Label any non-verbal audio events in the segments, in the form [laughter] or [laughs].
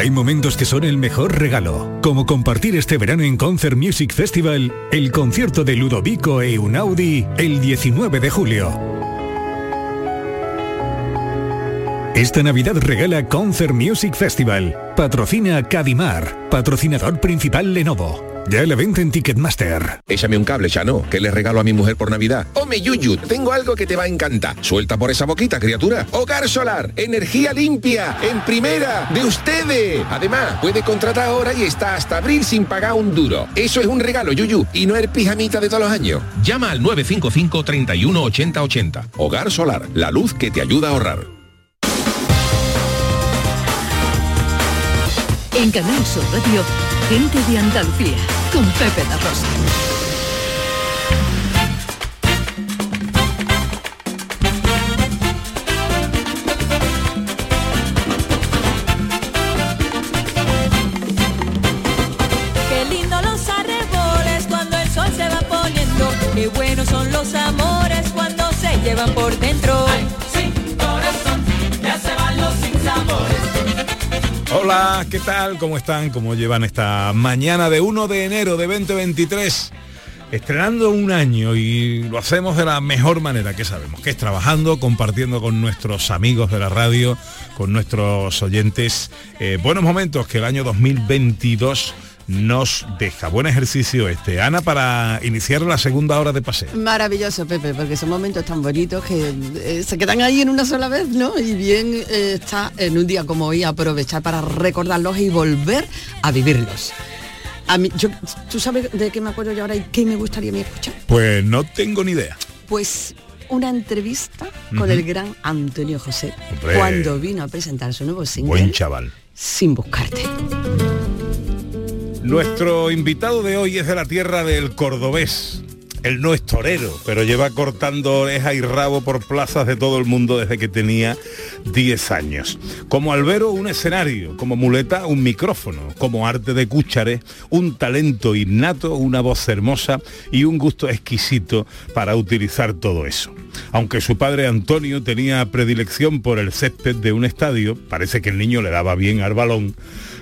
Hay momentos que son el mejor regalo, como compartir este verano en Concert Music Festival el concierto de Ludovico e Unaudi el 19 de julio. Esta Navidad regala Concert Music Festival. Patrocina Cadimar, patrocinador principal Lenovo. Ya la venta en Ticketmaster. Échame un cable, ya no. ¿Qué le regalo a mi mujer por Navidad? Ome Yuyu, tengo algo que te va a encantar. Suelta por esa boquita, criatura. Hogar solar, energía limpia, en primera, de ustedes. Además, puede contratar ahora y está hasta abril sin pagar un duro. Eso es un regalo, Yuyu, y no el pijamita de todos los años. Llama al 955 31 80 80. Hogar solar, la luz que te ayuda a ahorrar. En Canal Sur Radio, gente de Andalucía, con Pepe la Rosa. Qué lindo los arreboles cuando el sol se va poniendo. Qué buenos son los amores cuando se llevan por Hola, ¿qué tal? ¿Cómo están? ¿Cómo llevan esta mañana de 1 de enero de 2023? Estrenando un año y lo hacemos de la mejor manera que sabemos, que es trabajando, compartiendo con nuestros amigos de la radio, con nuestros oyentes, eh, buenos momentos que el año 2022 nos deja. Buen ejercicio este. Ana, para iniciar la segunda hora de paseo. Maravilloso, Pepe, porque son momentos tan bonitos que eh, se quedan ahí en una sola vez, ¿no? Y bien eh, está en un día como hoy aprovechar para recordarlos y volver a vivirlos. A mí, yo, ¿Tú sabes de qué me acuerdo yo ahora y qué me gustaría mí escuchar? Pues no tengo ni idea. Pues una entrevista con el gran Antonio José Hombre. cuando vino a presentar su nuevo single Buen chaval. Sin buscarte. Nuestro invitado de hoy es de la tierra del cordobés. Él no es torero, pero lleva cortando oreja y rabo por plazas de todo el mundo desde que tenía 10 años. Como albero, un escenario, como muleta, un micrófono, como arte de cúchare, un talento innato, una voz hermosa y un gusto exquisito para utilizar todo eso. Aunque su padre Antonio tenía predilección por el césped de un estadio, parece que el niño le daba bien al balón,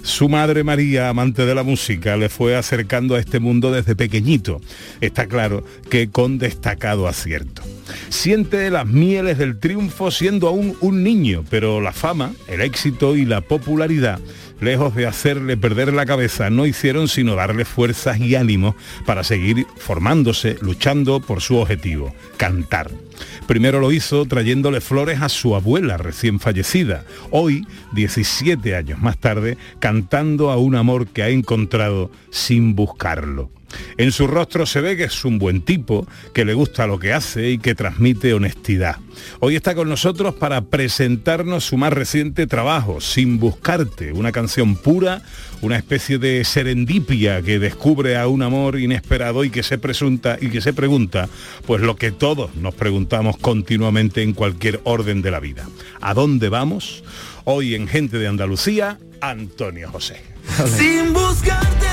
su madre María, amante de la música, le fue acercando a este mundo desde pequeñito. Está claro que con destacado acierto. Siente las mieles del triunfo siendo aún un niño, pero la fama, el éxito y la popularidad lejos de hacerle perder la cabeza, no hicieron sino darle fuerzas y ánimos para seguir formándose, luchando por su objetivo, cantar. Primero lo hizo trayéndole flores a su abuela recién fallecida. Hoy, 17 años más tarde, cantando a un amor que ha encontrado sin buscarlo. En su rostro se ve que es un buen tipo, que le gusta lo que hace y que transmite honestidad. Hoy está con nosotros para presentarnos su más reciente trabajo, Sin Buscarte, una canción pura, una especie de serendipia que descubre a un amor inesperado y que se presunta y que se pregunta, pues lo que todos nos preguntamos continuamente en cualquier orden de la vida. ¿A dónde vamos? Hoy en Gente de Andalucía, Antonio José. Sin buscarte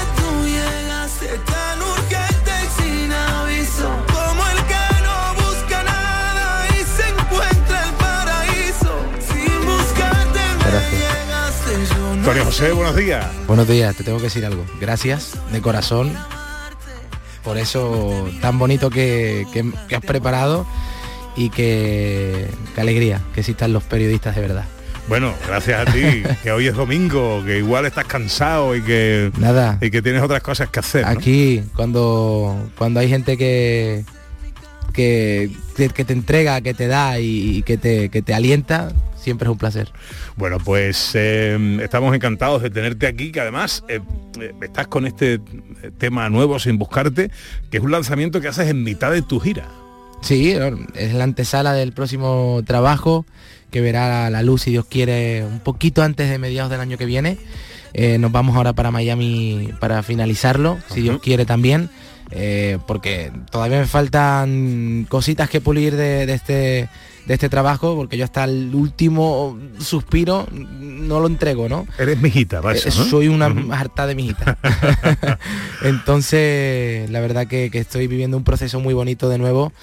Antonio José, buenos días. Buenos días, te tengo que decir algo. Gracias de corazón por eso tan bonito que, que- que has preparado y que, alegría que existan los periodistas de verdad. Bueno, gracias a ti, [laughs] que hoy es domingo, que igual estás cansado y que Nada. y que tienes otras cosas que hacer. ¿no? Aquí, cuando, cuando hay gente que, que, te entrega, que te da y, y que, te, que te alienta, siempre es un placer. Bueno, pues eh, estamos encantados de tenerte aquí, que además eh, eh, estás con este tema nuevo sin buscarte, que es un lanzamiento que haces en mitad de tu gira. Sí, es la antesala del próximo trabajo que verá la luz, si Dios quiere, un poquito antes de mediados del año que viene. Eh, nos vamos ahora para Miami para finalizarlo, si Dios quiere también, eh, porque todavía me faltan cositas que pulir de, de este de este trabajo, porque yo hasta el último suspiro no lo entrego, ¿no? Eres mijita, eso, Eh, ¿no? Soy una harta de mijita. [laughs] [laughs] Entonces, la verdad que, que estoy viviendo un proceso muy bonito de nuevo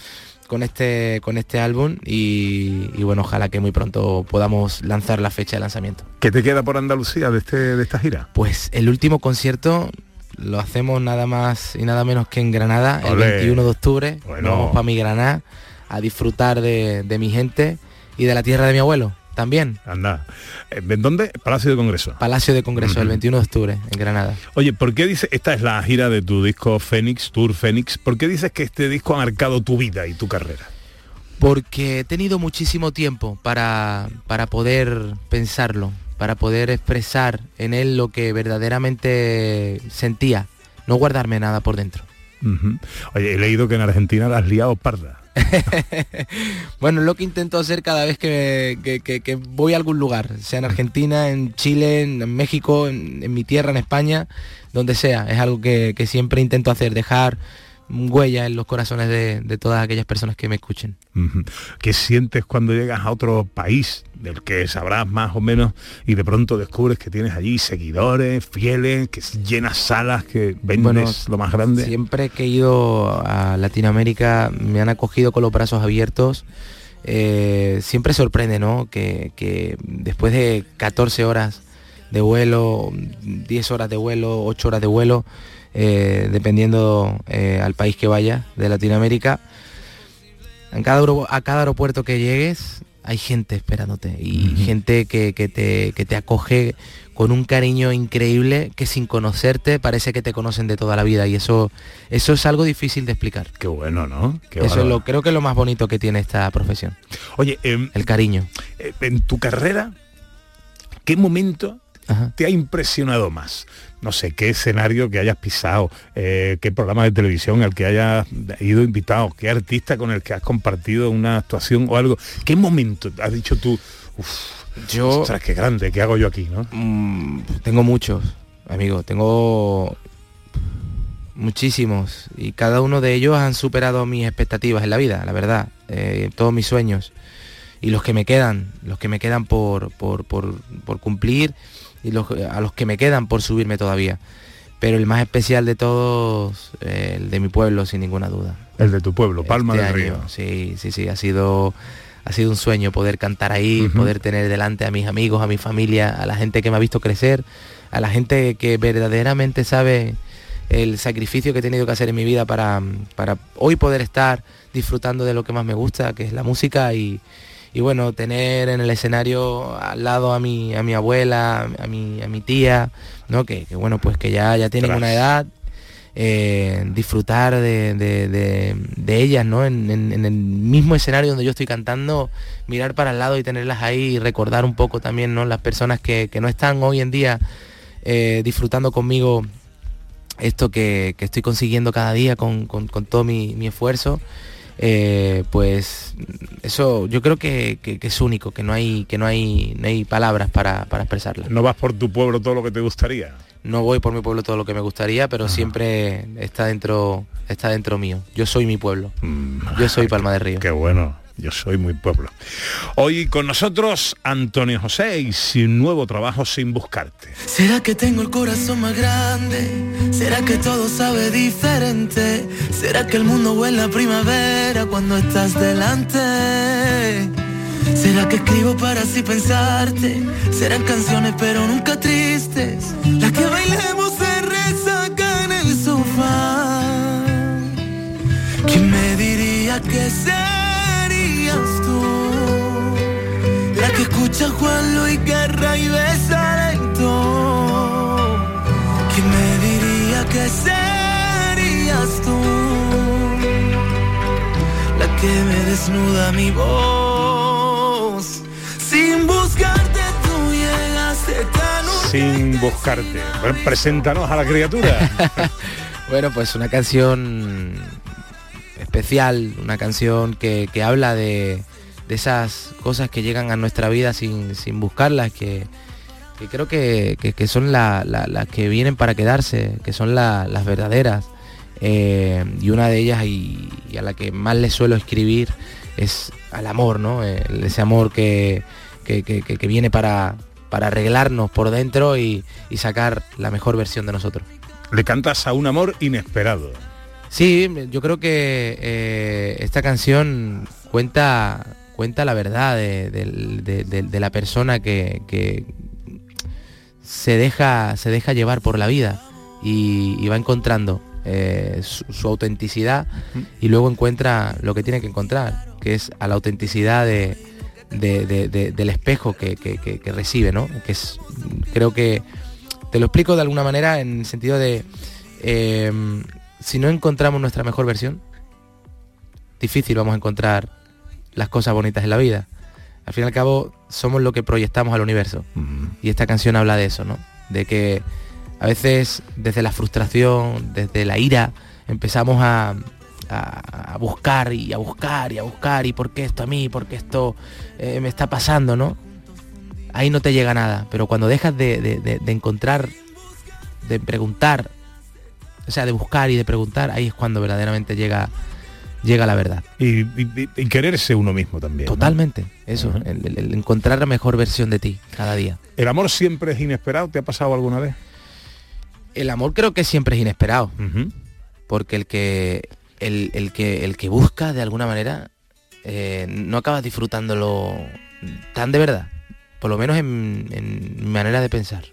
con este con este álbum y, y, bueno ojalá que muy pronto podamos lanzar la fecha de lanzamiento ¿qué te queda por Andalucía de este de esta gira? pues el último concierto lo hacemos nada más y nada menos que en Granada el 21 de octubre bueno. vamos para mi Granada a disfrutar de, de mi gente y de la tierra de mi abuelo también. Anda. Eh, ¿En dónde? Palacio de Congreso. Palacio de Congreso, el 21 de octubre, en Granada. Oye, ¿por qué dices, esta es la gira de tu disco Fénix, Tour Fénix, ¿por qué dices que este disco ha marcado tu vida y tu carrera? Porque he tenido muchísimo tiempo para, para poder pensarlo, para poder expresar en él lo que verdaderamente sentía, no guardarme nada por dentro. Oye, he leído que en Argentina la has liado parda. [laughs] Bueno, es lo que intento hacer cada vez que, que- que- que voy a algún lugar, sea en Argentina, en Chile, en, México, en, en mi tierra, en España, donde sea. Es algo que siempre intento hacer, dejar huella en los corazones de, de todas aquellas personas que me escuchen. ¿Qué sientes cuando llegas a otro país del que sabrás más o menos y de pronto descubres que tienes allí seguidores, fieles, que llenas salas, que vendes Bueno, lo más grande? Siempre que he ido a Latinoamérica me han acogido con los brazos abiertos. Eh, siempre sorprende, ¿no? Que, que después de 14 horas de vuelo, 10 horas de vuelo, 8 horas de vuelo, eh, dependiendo eh, al país que vaya de Latinoamérica, en cada, a cada aeropuerto que llegues hay gente esperándote y gente que, que te, que te acoge con un cariño increíble que sin conocerte parece que te conocen de toda la vida y eso, eso es algo difícil de explicar. Qué bueno, ¿no? Qué eso es lo, creo que es lo más bonito que tiene esta profesión, Oye, em, el cariño. eh, en tu carrera, ¿qué momento Ajá. te ha impresionado más? No sé, qué escenario que hayas pisado, eh, qué programa de televisión al que hayas ido invitado, qué artista con el que has compartido una actuación o algo. ¿Qué momento has dicho tú, uff, Yo ostras, qué grande, qué hago yo aquí, no? mm, tengo muchos, amigo, tengo muchísimos y cada uno de ellos han superado mis expectativas en la vida, la verdad, eh, todos mis sueños y los que me quedan, los que me quedan por, por, por- por cumplir y los, a los que me quedan por subirme todavía. Pero el más especial de todos, eh, el de mi pueblo, sin ninguna duda. El de tu pueblo, Palma Este del año, Río. Sí, sí, sí, ha sido, ha sido un sueño poder cantar ahí, poder tener delante a mis amigos, a mi familia, a la gente que me ha visto crecer, a la gente que verdaderamente sabe el sacrificio que he tenido que hacer en mi vida para, para hoy poder estar disfrutando de lo que más me gusta, que es la música y, y bueno, tener en el escenario al lado a mi, a mi abuela, a mi, a mi tía, ¿no? Que, que bueno, pues que ya, ya tienen una edad, eh, disfrutar de, de- de- de ellas, ¿no? En, en- en el mismo escenario donde yo estoy cantando, mirar para el lado y tenerlas ahí y recordar un poco también, ¿no? Las personas que, que no están hoy en día eh, disfrutando conmigo esto que, que estoy consiguiendo cada día con, con- con todo mi, mi esfuerzo. Eh, pues eso yo creo que, que- que es único, que no hay, que no hay, no hay palabras para, para expresarlo. ¿No vas por tu pueblo todo lo que te gustaría? No voy por mi pueblo todo lo que me gustaría, pero siempre está dentro, está dentro mío. Yo soy mi pueblo. Mm, Yo soy Palma de Río. Qué bueno, yo soy muy pueblo. Hoy con nosotros Antonio José y su nuevo trabajo sin buscarte. ¿Será que tengo el corazón más grande? ¿Será que todo sabe diferente? ¿Será que el mundo huele a primavera cuando estás delante? ¿Será que escribo para así pensarte? Serán canciones pero nunca tristes Las que bailemos se resaca en el sofá ¿Quién me diría que serías Escucha Juan Luis Guerra y besa lento. ¿Quién me diría que serías tú? La que me desnuda mi voz. Sin buscarte tú llegaste tan Sin buscarte. Bueno, preséntanos a la criatura. [laughs] Bueno, pues una canción especial, una canción que, que habla de, de esas cosas que llegan a nuestra vida sin, sin buscarlas, que, que creo que, que- que son la- la- las que vienen para quedarse, que son la- las verdaderas. Eh, y una de ellas y, y a la que más le suelo escribir es al amor, ¿no? Eh, ese amor que, que- que- que- que viene para, para arreglarnos por dentro y, y sacar la mejor versión de nosotros. Le cantas a un amor inesperado. Sí, yo creo que eh, esta canción cuenta cuenta la verdad de, la persona que, se deja se deja llevar por la vida y, va encontrando eh, su, autenticidad y luego encuentra lo que tiene que encontrar, que es a la autenticidad de, de- de- de- del espejo que recibe, ¿no? Que es, creo que te lo explico de alguna manera en el sentido de eh, si no encontramos nuestra mejor versión, difícil vamos a encontrar las cosas bonitas en la vida. Al fin y al cabo, somos lo que proyectamos al universo. Y esta canción habla de eso, ¿no? De que a veces desde la frustración, desde la ira, empezamos a, a- a buscar y a buscar y a buscar y por qué esto a mí, por qué esto eh, me está pasando, ¿no? Ahí no te llega nada, pero cuando dejas de, de- de- de encontrar, de preguntar, o sea, de buscar y de preguntar, ahí es cuando verdaderamente llega, llega la verdad. Y, y- y quererse uno mismo también. ¿no? Totalmente, eso, el- el- el encontrar la mejor versión de ti cada día. ¿El amor siempre es inesperado? ¿Te ha pasado alguna vez? El amor creo que siempre es inesperado, porque el que el, el que el que busca de alguna manera eh, no acabas disfrutándolo tan de verdad, por lo menos en, en mi manera de pensar.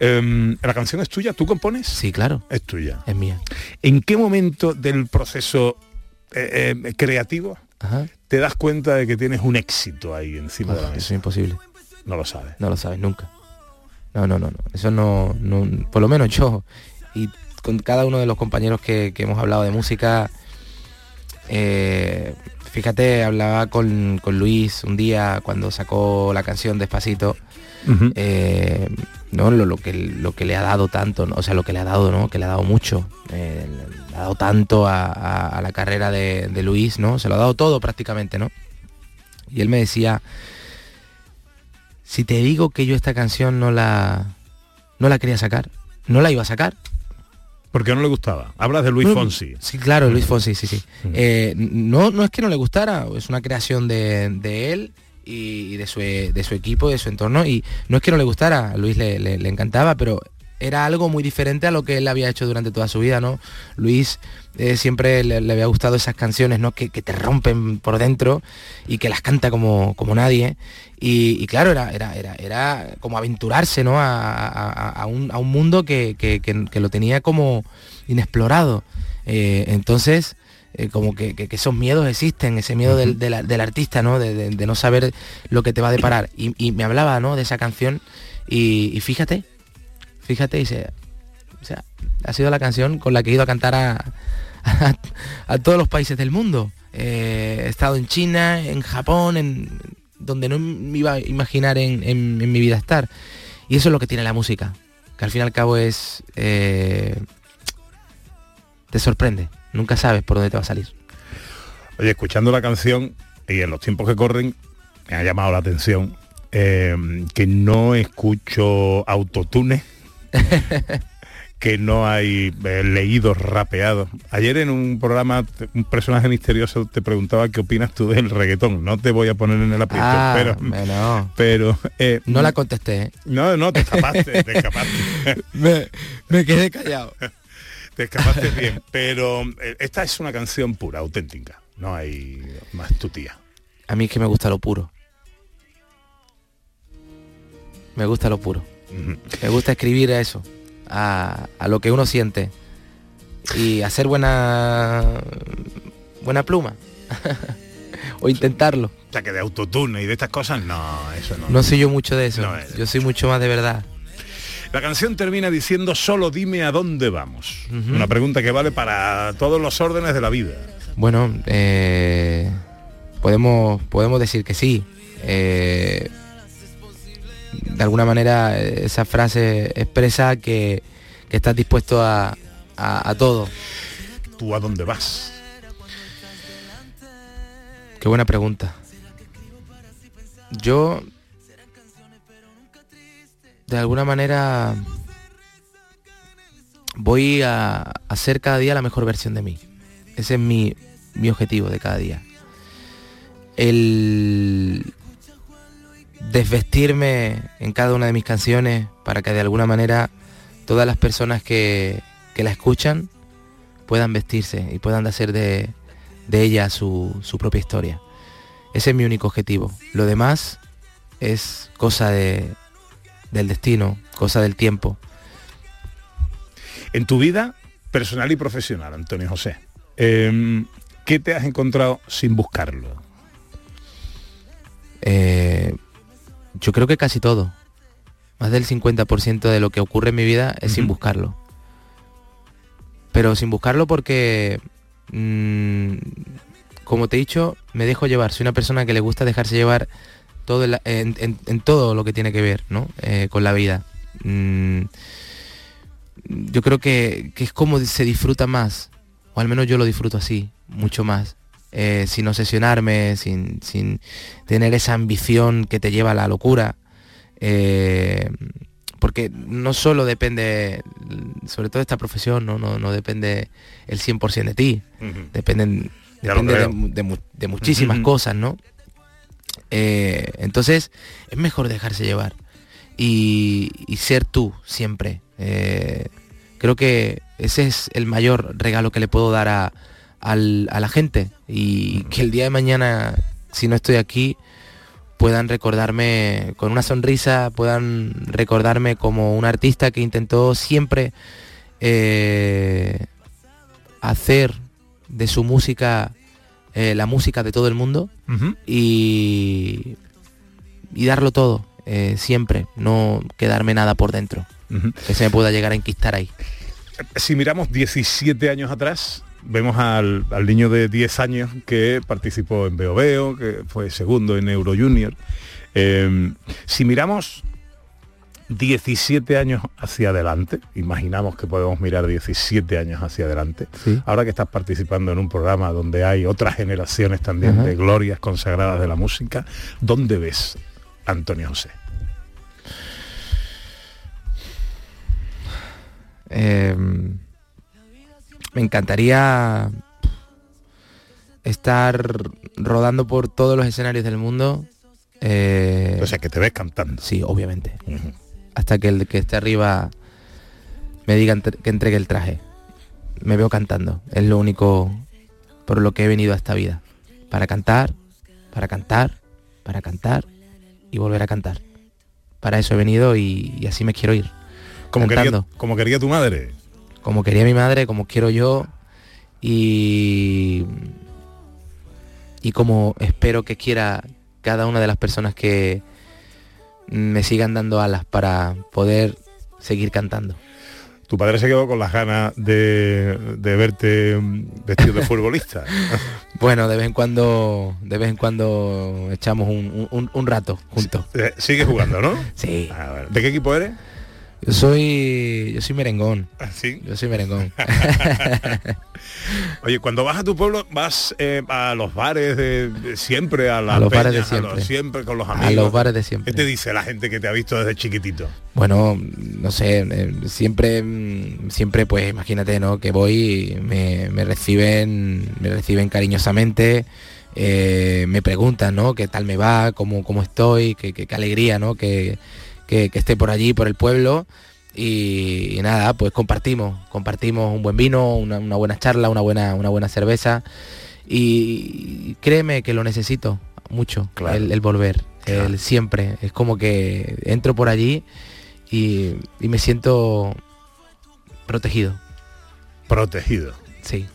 Em, ¿La canción es tuya? ¿Tú compones? Sí, claro. Es tuya. Es mía. ¿En qué momento del proceso eh, eh, creativo Ajá. te das cuenta de que tienes un éxito ahí encima de la mesa? eso es imposible. No lo sabes. No lo sabes nunca. No, no, no, no. Eso no, no- por lo menos yo y con cada uno de los compañeros que, que hemos hablado de música, eh, fíjate, hablaba con, con Luis un día cuando sacó la canción Despacito, eh, ¿no? Lo, lo que, lo que le ha dado tanto, ¿no? o sea, lo que le ha dado, ¿no? Que le ha dado mucho, eh, le ha dado tanto a, a- a la carrera de, de Luis, ¿no? Se lo ha dado todo prácticamente, ¿no? Y él me decía, si te digo que yo esta canción no la no la quería sacar, no la iba a sacar. Porque no le gustaba. Hablas de Luis Fonsi. Sí, claro, Luis Fonsi, sí, sí. Eh, no, no es que no le gustara, es una creación de, de él y, de, su, de su equipo, de su entorno. Y no es que no le gustara, a Luis le, le- encantaba, pero era algo muy diferente a lo que él había hecho durante toda su vida, ¿no? Luis eh, siempre le, había gustado esas canciones, ¿no? Que, que te rompen por dentro y que las canta como, como nadie. Y, claro, era, era, era, era como aventurarse, ¿no? A, un, a un mundo que, que- que- que lo tenía como inexplorado. Eh, entonces, eh, como que, que- que esos miedos existen, ese miedo del, del- del artista, ¿no? De, de- de no saber lo que te va a deparar. Y, y me hablaba, ¿no? De esa canción y, y fíjate, fíjate, y se, o sea, ha sido la canción con la que he ido a cantar a, a, a todos los países del mundo. Eh, he estado en China, en Japón, en donde no me iba a imaginar en, en- en mi vida estar. Y eso es lo que tiene la música, que al fin y al cabo es... eh, te sorprende, nunca sabes por dónde te va a salir. Oye, escuchando la canción y en los tiempos que corren, me ha llamado la atención eh, que no escucho autotune, [laughs] que no hay eh, leídos rapeados. Ayer en un programa, un personaje misterioso te preguntaba qué opinas tú del reggaetón. No te voy a poner en el aprieto, Ah, pero... bueno. Pero... eh, No la contesté. No, no, te escapaste, te escapaste. [laughs] me, me quedé callado. [laughs] Te escapaste [laughs] bien, pero eh, esta es una canción pura, auténtica. No hay más tu tía. A mí es que me gusta lo puro. Me gusta lo puro. Me gusta escribir a eso, a, a lo que uno siente. Y hacer buena buena pluma. [laughs] o intentarlo. O sea, que de autotune y de estas cosas, no, eso no. No soy yo mucho de eso. No yo soy mucho más de verdad. La canción termina diciendo solo dime a dónde vamos. Una pregunta que vale para todos los órdenes de la vida. Bueno, eh, podemos, podemos decir que sí. Eh, de alguna manera esa frase expresa que, que estás dispuesto a, a- a todo. ¿Tú a dónde vas? Qué buena pregunta. Yo, de alguna manera, voy a hacer cada día la mejor versión de mí. Ese es mi, mi objetivo de cada día. El desvestirme en cada una de mis canciones para que de alguna manera todas las personas que, que la escuchan puedan vestirse y puedan hacer de, de ella su, su propia historia. Ese es mi único objetivo. Lo demás es cosa de, del destino, cosa del tiempo. En tu vida personal y profesional, Antonio José, em, ¿qué te has encontrado sin buscarlo? Eh, yo creo que casi todo. Más del 50% de lo que ocurre en mi vida es sin buscarlo. Pero sin buscarlo porque, mm, como te he dicho, me dejo llevar. Soy una persona que le gusta dejarse llevar todo en, en- en todo lo que tiene que ver ¿no? Eh, con la vida. Mm, yo creo que, que es como se disfruta más, o al menos yo lo disfruto así, mucho más, eh, sin obsesionarme, sin, sin tener esa ambición que te lleva a la locura. eh, porque no solo depende, sobre todo esta profesión, no, no, no depende el 100% de ti, dependen, depende de, de mu- de muchísimas cosas, ¿no? Eh, entonces es mejor dejarse llevar y, y ser tú siempre. Eh, creo que ese es el mayor regalo que le puedo dar a, al- a la gente y que el día de mañana, si no estoy aquí, puedan recordarme con una sonrisa, puedan recordarme como un artista que intentó siempre eh, hacer de su música eh, la música de todo el mundo y, y darlo todo, eh, siempre, no quedarme nada por dentro, que se me pueda llegar a enquistar ahí. Si miramos 17 años atrás, vemos al, al niño de 10 años que participó en Veo Veo, que fue segundo en Euro Junior. Eh, si miramos 17 años hacia adelante, imaginamos que podemos mirar 17 años hacia adelante, Sí. ahora que estás participando en un programa donde hay otras generaciones también Ajá. de glorias consagradas de la música, ¿dónde ves a Antonio José? Eh, me encantaría estar rodando por todos los escenarios del mundo. eh, O sea, que te ves cantando. sí, obviamente. Hasta que el que esté arriba me diga que entregue el traje. Me veo cantando. Es lo único por lo que he venido a esta vida. Para cantar, para cantar, para cantar y volver a cantar. Para eso he venido y, y así me quiero ir. Como quería, Cantando. como quería tu madre. como quería mi madre, como quiero yo y y como espero que quiera cada una de las personas que me sigan dando alas para poder seguir cantando. Tu padre se quedó con las ganas de, de verte vestido de [laughs] futbolista. Bueno, de vez en cuando, de vez en cuando echamos un, un- un rato juntos. Eh, Sigue jugando, ¿no? Sí. A ver, ¿De qué equipo eres? Yo soy, yo soy merengón. Ah, Sí. Yo soy merengón. [laughs] Oye, cuando vas a tu pueblo, vas eh, a los bares de, de siempre, a las A los bares de a los- siempre. siempre con los amigos. A los bares de siempre. ¿Qué te dice la gente que te ha visto desde chiquitito? Bueno, no sé, eh, siempre, mm, siempre pues imagínate, ¿no? Que voy, y me, me reciben, me reciben cariñosamente, eh, me preguntan, ¿no? ¿Qué tal me va? ¿Cómo, cómo estoy? ¿Qué, qué- qué alegría, ¿no? Que, que- que esté por allí, por el pueblo. Y, y nada, pues compartimos, compartimos un buen vino, una, una buena charla, una buena, una buena cerveza. Y créeme que lo necesito mucho, Claro. el, el volver, Claro. el siempre. Es como que entro por allí y, y me siento protegido, Protegido. sí,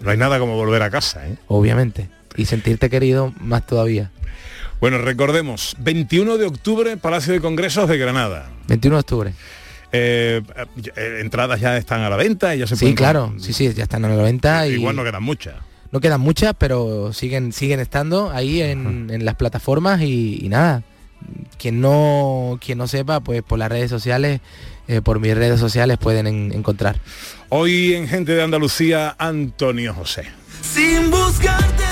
No hay nada como volver a casa, ¿eh? obviamente. Y sentirte querido más todavía. Bueno, recordemos, 21 de octubre, Palacio de Congresos de Granada. 21 de octubre. Eh, eh, entradas ya están a la venta y ya se Sí, pueden- claro, sí, sí, ya están a la venta y Igual no quedan muchas. no quedan muchas, pero siguen, siguen estando ahí en, en las plataformas y, y nada. Quien no, quien no sepa, pues por las redes sociales, eh, por mis redes sociales pueden en- encontrar. Hoy en Gente de Andalucía, Antonio José. Sin buscarte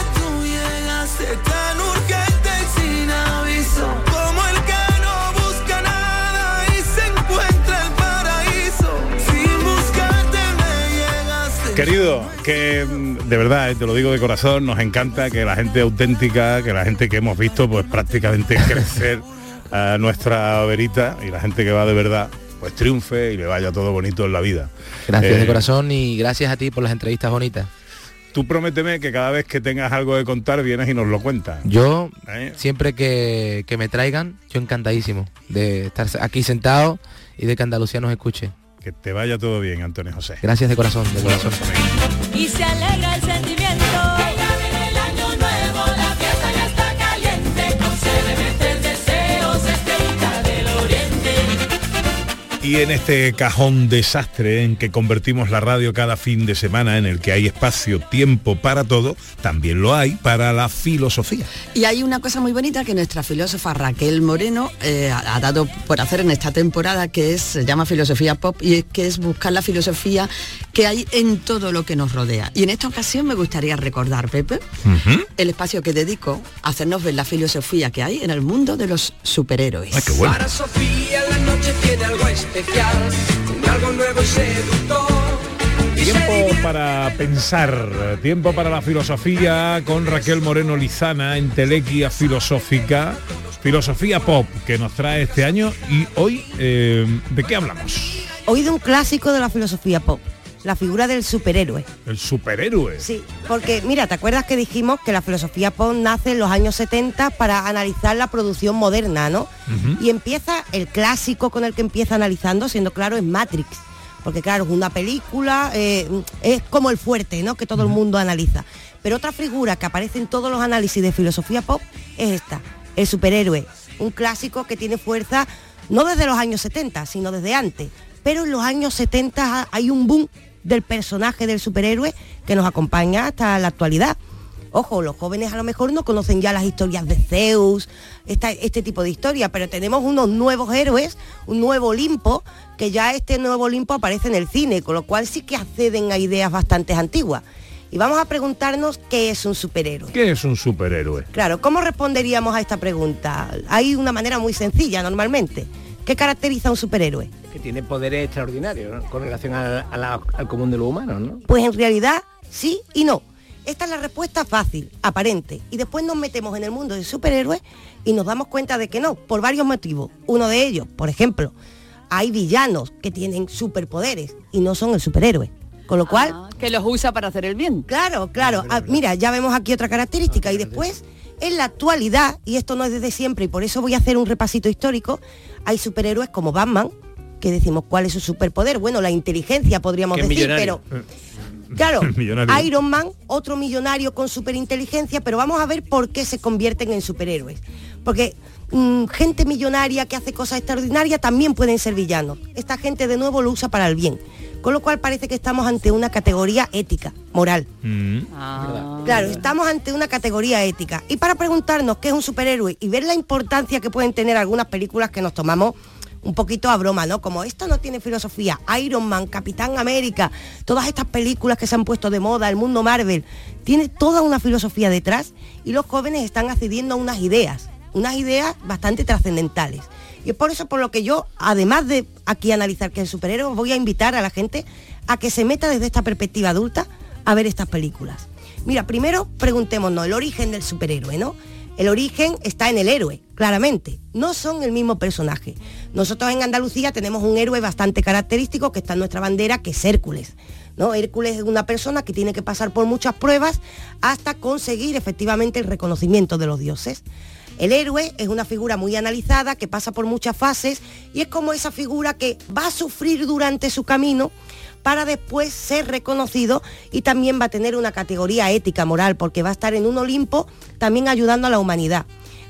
Querido, que mm, de verdad, eh, te lo digo de corazón, nos encanta que la gente auténtica, que la gente que hemos visto pues prácticamente [laughs] crecer a nuestra verita y la gente que va de verdad, pues triunfe y le vaya todo bonito en la vida. Gracias Eh, de corazón y gracias a ti por las entrevistas bonitas. Tú prométeme que cada vez que tengas algo de contar vienes y nos lo cuentas. Yo, ¿Eh? siempre que, que me traigan, yo encantadísimo de estar aquí sentado y de que Andalucía nos escuche. Que te vaya todo bien, Antonio José. Gracias de corazón, de corazón. y se alegra el Y en este cajón desastre en que convertimos la radio cada fin de semana, en el que hay espacio, tiempo para todo, también lo hay para la filosofía. Y hay una cosa muy bonita que nuestra filósofa Raquel Moreno eh, ha dado por hacer en esta temporada, que es, se llama filosofía pop, y es que es buscar la filosofía que hay en todo lo que nos rodea. Y en esta ocasión me gustaría recordar, Pepe, el espacio que dedico a hacernos ver la filosofía que hay en el mundo de los superhéroes. Ay, qué bueno. Para Sofía la noche tiene algo especial, con algo nuevo y seductor. Y se Tiempo para pensar, tiempo para la filosofía con Raquel Moreno Lizana en Telequia Filosófica, Filosofía Pop que nos trae este año y hoy, eh, ¿de qué hablamos? Hoy de un clásico de la filosofía pop, la figura del superhéroe. El superhéroe. Sí, porque mira, ¿te acuerdas que dijimos que la filosofía pop nace en los años 70 para analizar la producción moderna, ¿no? Y empieza el clásico con el que empieza analizando, siendo claro, es Matrix. Porque claro, es una película, eh, es como el fuerte, ¿no? Que todo el mundo analiza. Pero otra figura que aparece en todos los análisis de filosofía pop es esta, el superhéroe. Un clásico que tiene fuerza no desde los años 70, sino desde antes. Pero en los años 70 hay un boom del personaje del superhéroe que nos acompaña hasta la actualidad. Ojo, los jóvenes a lo mejor no conocen ya las historias de Zeus, esta- este tipo de historia, pero tenemos unos nuevos héroes, un nuevo Olimpo, que ya este nuevo Olimpo aparece en el cine, con lo cual sí que acceden a ideas bastante antiguas. Y vamos a preguntarnos qué es un superhéroe. ¿Qué es un superhéroe? Claro, ¿cómo responderíamos a esta pregunta? Hay una manera muy sencilla normalmente. ¿Qué caracteriza a un superhéroe? que tiene poderes extraordinarios ¿no? con relación al, a la- al común de los humanos, ¿no? Pues en realidad sí y no. Esta es la respuesta fácil, aparente. Y después nos metemos en el mundo de superhéroes y nos damos cuenta de que no, por varios motivos. Uno de ellos, por ejemplo, hay villanos que tienen superpoderes y no son el superhéroe. Con lo cual, Ah, que los usa para hacer el bien. Claro, claro. Ah, mira, ya vemos aquí otra característica. Y después, en la actualidad, y esto no es desde siempre, y por eso voy a hacer un repasito histórico, hay superhéroes como Batman, que decimos cuál es su superpoder. Bueno, la inteligencia podríamos decir, millonario. pero Claro, [laughs] Millonario. Iron Man, otro millonario con superinteligencia, pero vamos a ver por qué se convierten en superhéroes. Porque mm, gente millonaria que hace cosas extraordinarias también pueden ser villanos. Esta gente de nuevo lo usa para el bien. Con lo cual parece que estamos ante una categoría ética, moral. Mm. Ah. Claro, estamos ante una categoría ética. Y para preguntarnos qué es un superhéroe y ver la importancia que pueden tener algunas películas que nos tomamos un poquito a broma, ¿no? Como esto no tiene filosofía, Iron Man, Capitán América, todas estas películas que se han puesto de moda, el mundo Marvel, tiene toda una filosofía detrás y los jóvenes están accediendo a unas ideas, unas ideas bastante trascendentales. Y es por eso por lo que yo, además de aquí analizar qué es el superhéroe, voy a invitar a la gente a que se meta desde esta perspectiva adulta a ver estas películas. Mira, primero preguntémonos el origen del superhéroe, ¿no? El origen está en el héroe, claramente. No son el mismo personaje. Nosotros en Andalucía tenemos un héroe bastante característico que está en nuestra bandera, que es Hércules. ¿no? Hércules es una persona que tiene que pasar por muchas pruebas hasta conseguir efectivamente el reconocimiento de los dioses. El héroe es una figura muy analizada que pasa por muchas fases y es como esa figura que va a sufrir durante su camino para después ser reconocido y también va a tener una categoría ética, moral, porque va a estar en un Olimpo también ayudando a la humanidad.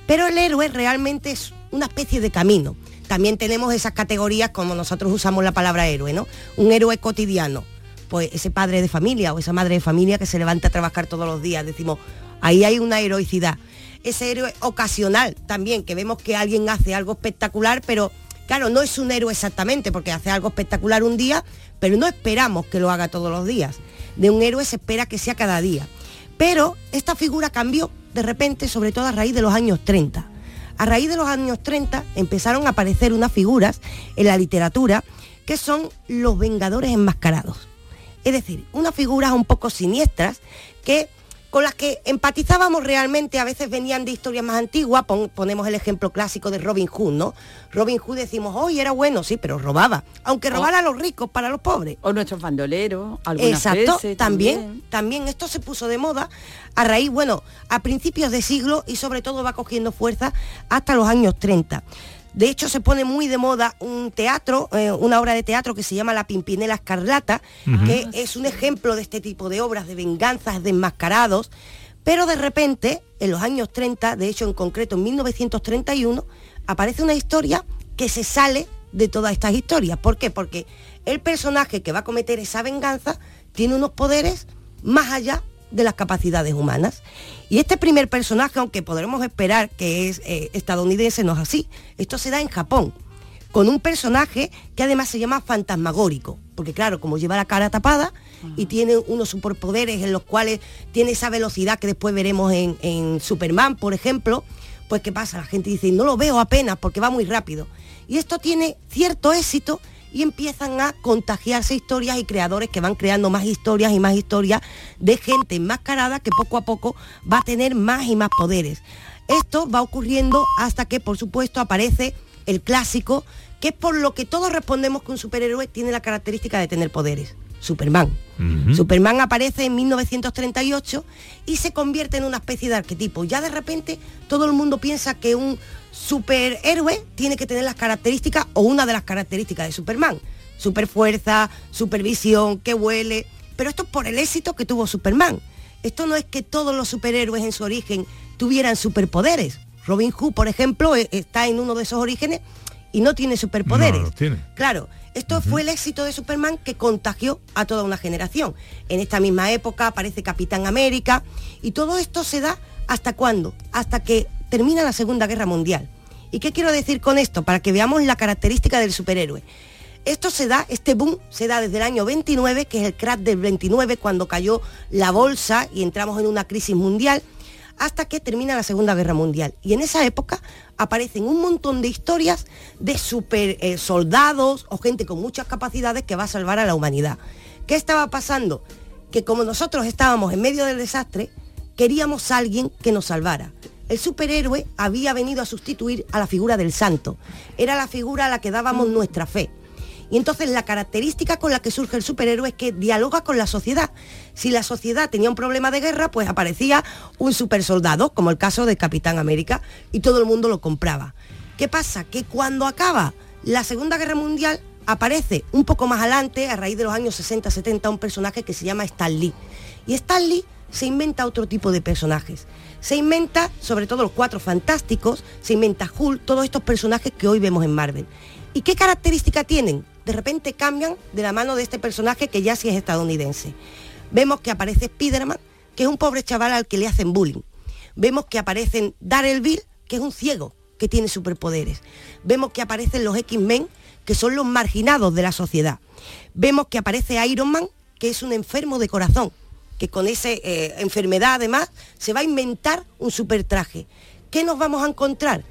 Pero el héroe realmente es una especie de camino. También tenemos esas categorías como nosotros usamos la palabra héroe, ¿no? Un héroe cotidiano. Pues ese padre de familia o esa madre de familia que se levanta a trabajar todos los días. Decimos, ahí hay una heroicidad. Ese héroe ocasional también, que vemos que alguien hace algo espectacular, pero claro, no es un héroe exactamente, porque hace algo espectacular un día, pero no esperamos que lo haga todos los días. De un héroe se espera que sea cada día. Pero esta figura cambió de repente, sobre todo a raíz de los años 30. A raíz de los años 30 empezaron a aparecer unas figuras en la literatura que son los vengadores enmascarados. Es decir, unas figuras un poco siniestras que con las que empatizábamos realmente, a veces venían de historias más antiguas, pon- ponemos el ejemplo clásico de Robin Hood, ¿no? Robin Hood decimos, hoy era bueno, sí, pero robaba, aunque robara a los ricos para los pobres. O nuestros bandoleros, algunas Exacto, veces también, también, esto se puso de moda a raíz, bueno, a principios de siglo y sobre todo va cogiendo fuerza hasta los años 30. De hecho, se pone muy de moda un teatro, eh, una obra de teatro que se llama La Pimpinela Escarlata, que es un ejemplo de este tipo de obras de venganzas, de enmascarados, pero de repente, en los años 30, de hecho en concreto en 1931, aparece una historia que se sale de todas estas historias. ¿Por qué? Porque el personaje que va a cometer esa venganza tiene unos poderes más allá de las capacidades humanas. Y este primer personaje, aunque podremos esperar que es eh, estadounidense, no es así. Esto se da en Japón, con un personaje que además se llama fantasmagórico, porque claro, como lleva la cara tapada y tiene unos superpoderes en los cuales tiene esa velocidad que después veremos en, en Superman, por ejemplo, pues ¿qué pasa? La gente dice, no lo veo apenas porque va muy rápido. Y esto tiene cierto éxito y empiezan a contagiarse historias y creadores que van creando más historias y más historias de gente enmascarada que poco a poco va a tener más y más poderes. Esto va ocurriendo hasta que, por supuesto, aparece el clásico, que es por lo que todos respondemos que un superhéroe tiene la característica de tener poderes. Superman. Superman aparece en 1938 y se convierte en una especie de arquetipo. Ya de repente todo el mundo piensa que un superhéroe tiene que tener las características o una de las características de Superman. Superfuerza, supervisión, que huele. Pero esto es por el éxito que tuvo Superman. Esto no es que todos los superhéroes en su origen tuvieran superpoderes. Robin Hood, por ejemplo, e- está en uno de esos orígenes y no tiene superpoderes. No lo tiene. Claro, esto fue el éxito de Superman que contagió a toda una generación. En esta misma época aparece Capitán América y todo esto se da hasta cuándo? Hasta que termina la Segunda Guerra Mundial. ¿Y qué quiero decir con esto? Para que veamos la característica del superhéroe. Esto se da, este boom se da desde el año 29, que es el crack del 29, cuando cayó la bolsa y entramos en una crisis mundial, hasta que termina la Segunda Guerra Mundial. Y en esa época aparecen un montón de historias de super eh, soldados o gente con muchas capacidades que va a salvar a la humanidad. ¿Qué estaba pasando? Que como nosotros estábamos en medio del desastre, queríamos a alguien que nos salvara. El superhéroe había venido a sustituir a la figura del santo. Era la figura a la que dábamos nuestra fe. Y entonces la característica con la que surge el superhéroe es que dialoga con la sociedad. Si la sociedad tenía un problema de guerra, pues aparecía un supersoldado, como el caso de Capitán América, y todo el mundo lo compraba. ¿Qué pasa? Que cuando acaba la Segunda Guerra Mundial, aparece un poco más adelante, a raíz de los años 60-70, un personaje que se llama Stan Lee. Y Stan Lee se inventa otro tipo de personajes. Se inventa, sobre todo los cuatro fantásticos, se inventa Hulk, todos estos personajes que hoy vemos en Marvel. ¿Y qué característica tienen? De repente cambian de la mano de este personaje que ya sí es estadounidense. Vemos que aparece Spiderman, que es un pobre chaval al que le hacen bullying. Vemos que aparecen Daredevil, que es un ciego, que tiene superpoderes. Vemos que aparecen los X-Men, que son los marginados de la sociedad. Vemos que aparece Iron Man, que es un enfermo de corazón, que con esa eh, enfermedad además se va a inventar un super traje. ¿Qué nos vamos a encontrar?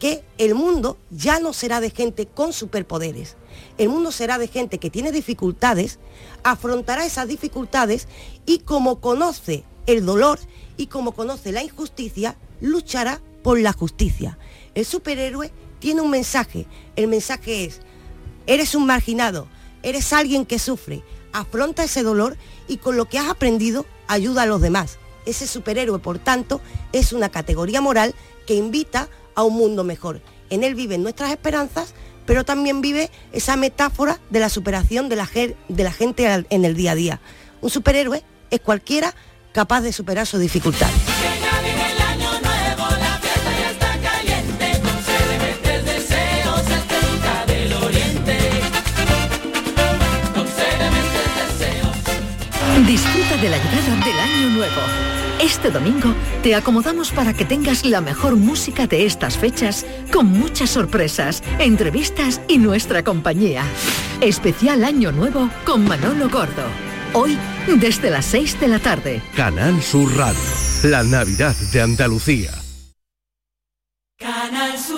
Que el mundo ya no será de gente con superpoderes. El mundo será de gente que tiene dificultades, afrontará esas dificultades y como conoce el dolor y como conoce la injusticia, luchará por la justicia. El superhéroe tiene un mensaje. El mensaje es, eres un marginado, eres alguien que sufre, afronta ese dolor y con lo que has aprendido ayuda a los demás. Ese superhéroe, por tanto, es una categoría moral que invita a un mundo mejor. En él viven nuestras esperanzas, pero también vive esa metáfora de la superación de la, de la gente en el día a día. Un superhéroe es cualquiera capaz de superar sus dificultades. Disfruta de la llegada del año nuevo. Este domingo te acomodamos para que tengas la mejor música de estas fechas con muchas sorpresas, entrevistas y nuestra compañía. Especial Año Nuevo con Manolo Gordo. Hoy desde las 6 de la tarde. Canal Sur Radio, la Navidad de Andalucía. Canal Sur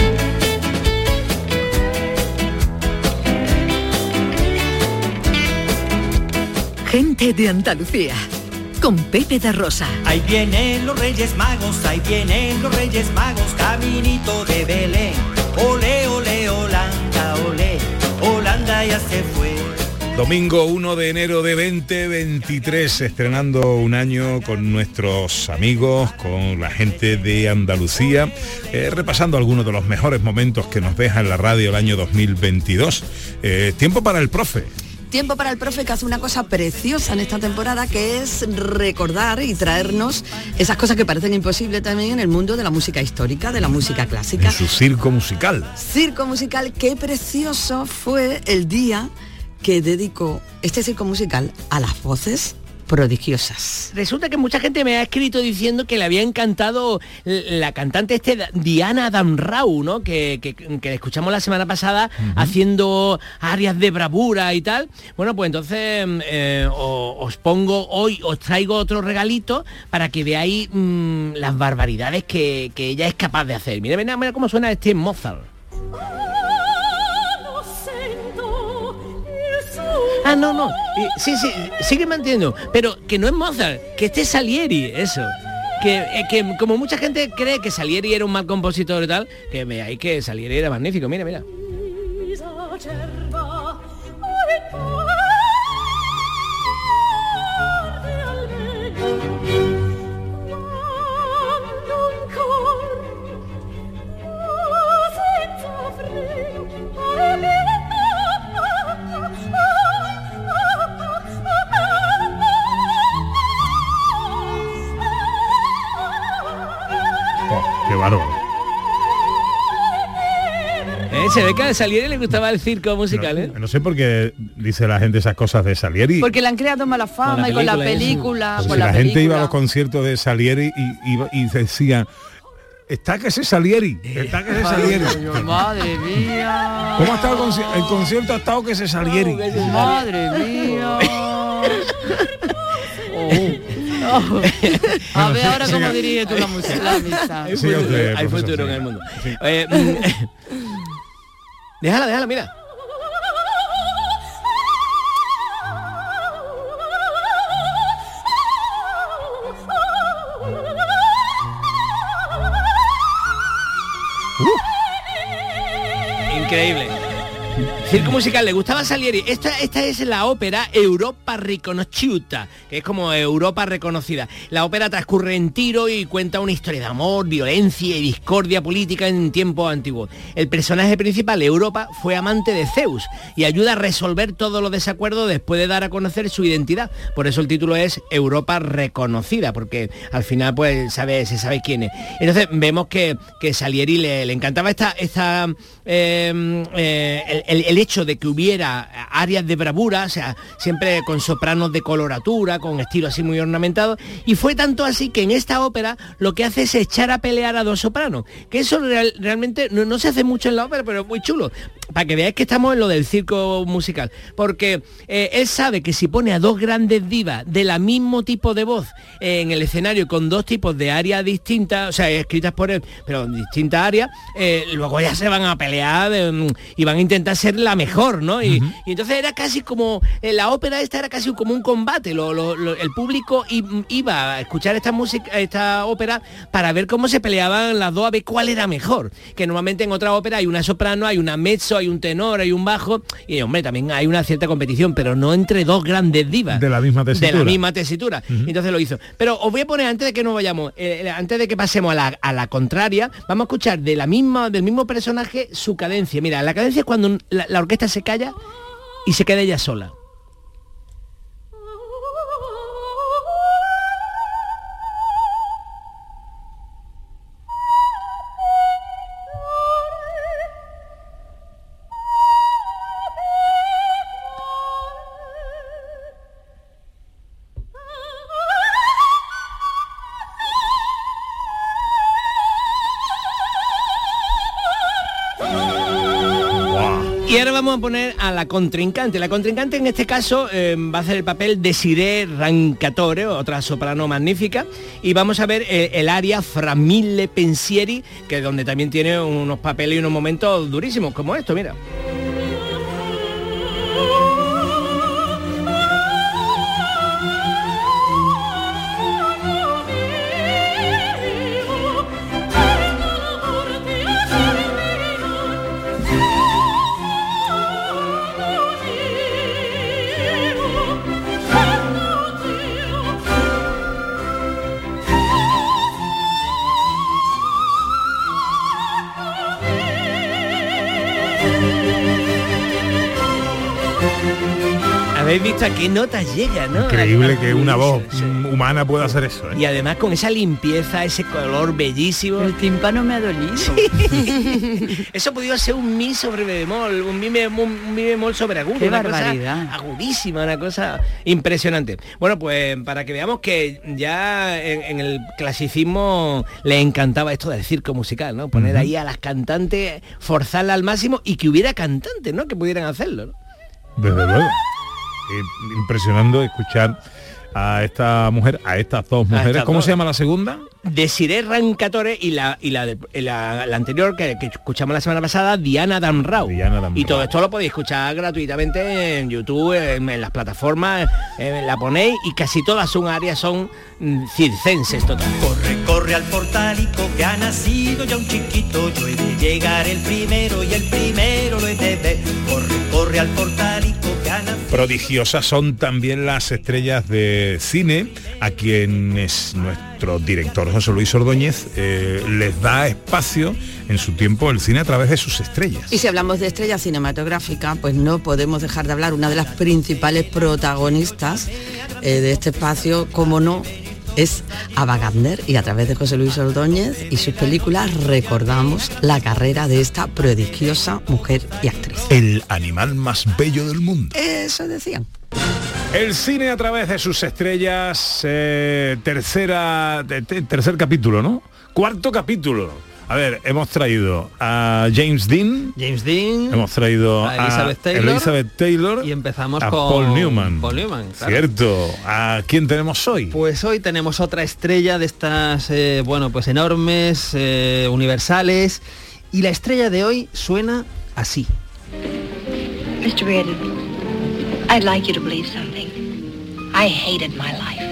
Gente de Andalucía. Con Pepe da Rosa. Ahí vienen los Reyes Magos, ahí vienen los Reyes Magos, caminito de Belén. Ole, ole, Holanda, ole, Holanda ya se fue. Domingo 1 de enero de 2023, estrenando un año con nuestros amigos, con la gente de Andalucía, eh, repasando algunos de los mejores momentos que nos deja en la radio el año 2022. Eh, tiempo para el profe. Tiempo para el profe que hace una cosa preciosa en esta temporada que es recordar y traernos esas cosas que parecen imposibles también en el mundo de la música histórica, de la música clásica. En su circo musical. Circo musical, qué precioso fue el día que dedicó este circo musical a las voces prodigiosas. Resulta que mucha gente me ha escrito diciendo que le había encantado la cantante este Diana Damrau, ¿no? Que, que, escuchamos la semana pasada haciendo arias de bravura y tal. Bueno, pues entonces eh, o- os pongo hoy, os traigo otro regalito para que veáis mm, las barbaridades que, que ella es capaz de hacer. Mira, mira, mira cómo suena este Mozart. Ah, no, no. Sí, sí, sigue manteniendo. Pero que no es Mozart, que este es Salieri, eso. Que, eh, que como mucha gente cree que Salieri era un mal compositor y tal, que veáis que Salieri era magnífico. Mira, mira. Se ve que a Salieri le gustaba el circo musical, ¿eh? No sé por qué dice la gente esas cosas de Salieri. Porque le han creado mala fama Con la y con la película, eso. película, Porque con si la, la, gente iba a película. los conciertos de Salieri y, iba- y decían, está que ese Salieri, está que ese Salieri. Madre mía. ¿Cómo ha estado el, conci- el concierto? Ha estado que ese Salieri. Madre mía. Oh. A ver ahora cómo dirige tú la música, la misa. Hay Sí, futuro, usted, hay futuro sí. en el mundo. Eh, mm, déjala, déjala, mira. Increíble. Circo musical, le gustaba Salieri. Esta, esta es la ópera Europa Riconosciuta, que es como Europa reconocida. La ópera transcurre en Tiro y cuenta una historia de amor, violencia y discordia política en tiempos antiguos. El personaje principal, Europa, fue amante de Zeus y ayuda a resolver todos los desacuerdos después de dar a conocer su identidad. Por eso el título es Europa reconocida, porque al final pues sabe, se sabe quién es. Entonces vemos que, que Salieri le, le encantaba esta, esta eh, eh, el, hecho de que hubiera áreas de bravura, o sea, siempre con sopranos de coloratura, con estilo así muy ornamentado, y fue tanto así que en esta ópera lo que hace es echar a pelear a dos sopranos, que eso real- realmente no, se hace mucho en la ópera, pero es muy chulo. para que veáis que estamos en lo del circo musical, porque eh, él sabe que si pone a dos grandes divas de la mismo tipo de voz en el escenario con dos tipos de áreas distintas, o sea, escritas por él, pero distintas áreas, eh, luego ya se van a pelear de, mm, y van a intentar ser la mejor, ¿no? Y, y entonces era casi como, eh, la ópera esta era casi como un combate, lo- lo- lo- el público iba a escuchar esta música, esta ópera para ver cómo se peleaban las dos, a ver cuál era mejor, que normalmente en otra ópera hay una soprano, hay una mezzo, hay un tenor, hay un bajo, y hombre, también hay una cierta competición, pero no entre dos grandes divas. De la misma tesitura. De la misma tesitura. Entonces lo hizo. Pero os voy a poner, antes de que nos vayamos, eh, eh, antes de que pasemos a la, a la contraria, vamos a escuchar de la misma, del mismo personaje su cadencia. Mira, la cadencia es cuando la, la orquesta se calla y se queda ella sola. Poner a la contrincante. La contrincante en este caso eh, va a hacer el papel de Siré Rancatore, otra soprano magnífica. Y vamos a ver eh, el aria Fra Mille Pensieri, que donde también tiene unos papeles y unos momentos durísimos, como esto, mira. Habéis visto a qué notas llega, ¿no? Increíble que una voz humana pueda hacer eso. ¿eh? Y además con esa limpieza, ese color bellísimo. El tímpano me ha dolido. [laughs] Eso podría ser un mi sobre bemol, un mi, bemol- un mi bemol sobre agudo. Qué una cosa barbaridad. agudísima, una cosa impresionante. Bueno, pues para que veamos que ya en, en el clasicismo le encantaba esto del circo musical, ¿no? Poner ahí a las cantantes, forzarla al máximo y que hubiera cantantes, ¿no? Que pudieran hacerlo. ¿no? Desde luego. Eh, impresionando escuchar a esta mujer, a estas dos mujeres. estas ¿Cómo dos. se llama la segunda? Desiree Rancatore y la y la, de- la, la anterior que, que escuchamos la semana pasada, Diana Damrau. Y todo esto lo podéis escuchar gratuitamente en YouTube, en, en las plataformas, la ponéis y casi todas son áreas, son mm, circenses total. Corre, corre al portalico que ha nacido ya un chiquito. Yo he de llegar el primero y el primero lo he de ver. Corre, corre al nacido. Prodigiosas son también las estrellas de cine, a quienes nuestro director José Luis Ordóñez eh, les da espacio en su tiempo el cine a través de sus estrellas. Y si hablamos de estrella cinematográfica, pues no podemos dejar de hablar una de las principales protagonistas eh, de este espacio, como no, es Ava Gardner y a través de José Luis Ordóñez y sus películas recordamos la carrera de esta prodigiosa mujer y actriz. El animal más bello del mundo. Eso decían. El cine a través de sus estrellas, eh, tercera, te- te- tercer capítulo, ¿no? Cuarto capítulo. A ver, hemos traído a James Dean. James Dean. Hemos traído a Elizabeth Taylor. Elizabeth Taylor Y empezamos a con Paul Newman. Paul Newman, claro. Cierto. ¿A quién tenemos hoy? Pues hoy tenemos otra estrella de estas, eh, bueno, pues enormes, eh, universales. Y la estrella de hoy suena así. Mr. Reardon, I'd like you to believe something. I hated my life.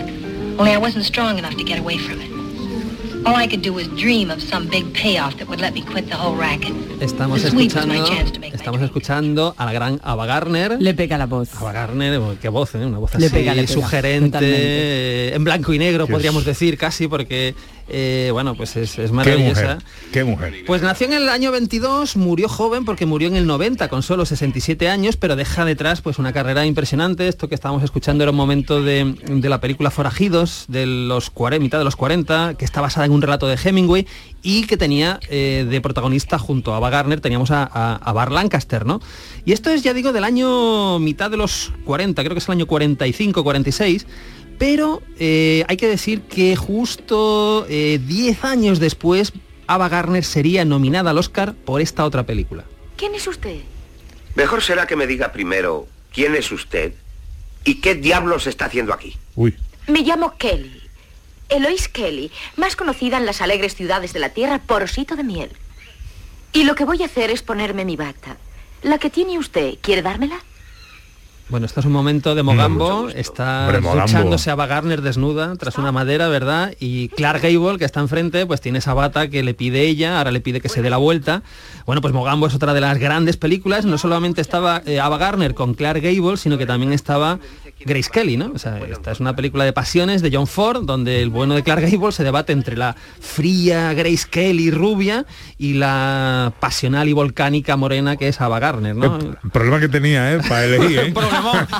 Only I wasn't strong enough to get away from it. All I could do was dream of some big payoff that would let me quit the whole racket. Estamos escuchando, chance to make estamos escuchando a la gran Ava Gardner. Le pega la voz. Ava Gardner, oh, qué voz, ¿eh? una voz Le así, pega, le pega, sugerente, totalmente. eh, en blanco y negro podríamos decir casi, porque, eh, bueno, pues es, es Qué maravillosa. mujer. Qué mujer. Pues nació en el año 22, murió joven porque murió en el 90 con solo 67 años, pero deja detrás pues una carrera impresionante. Esto que estábamos escuchando era un momento de, de la película Forajidos de los 40, mitad de los 40, que está basada en un relato de Hemingway y que tenía eh, de protagonista junto a Ava Gardner teníamos a, a, a Bar Lancaster, ¿no? Y esto es, ya digo, del año mitad de los 40, creo que es el año 45, 46. Pero eh, hay que decir que justo eh, 10 años después, Ava Gardner sería nominada al Oscar por esta otra película. ¿Quién es usted? Mejor será que me diga primero quién es usted y qué diablos está haciendo aquí. Uy. Me llamo Kelly. Eloise Kelly, más conocida en las alegres ciudades de la tierra por osito de miel. Y lo que voy a hacer es ponerme mi bata. La que tiene usted, ¿quiere dármela? Bueno, esto es un momento de Mogambo, está Hombre, Mogambo. duchándose a Ava Gardner desnuda tras una madera, ¿verdad? Y Clark Gable, que está enfrente, pues tiene esa bata que le pide ella, ahora le pide que se dé la vuelta. Bueno, pues Mogambo es otra de las grandes películas, no solamente estaba eh, Ava Gardner con Clark Gable, sino que también estaba Grace Kelly, ¿no? O sea, esta es una película de pasiones de John Ford, donde el bueno de Clark Gable se debate entre la fría Grace Kelly rubia y la pasional y volcánica morena que es Ava Gardner, ¿no? El problema que tenía, ¿eh? Para elegir, [laughs] ¿eh?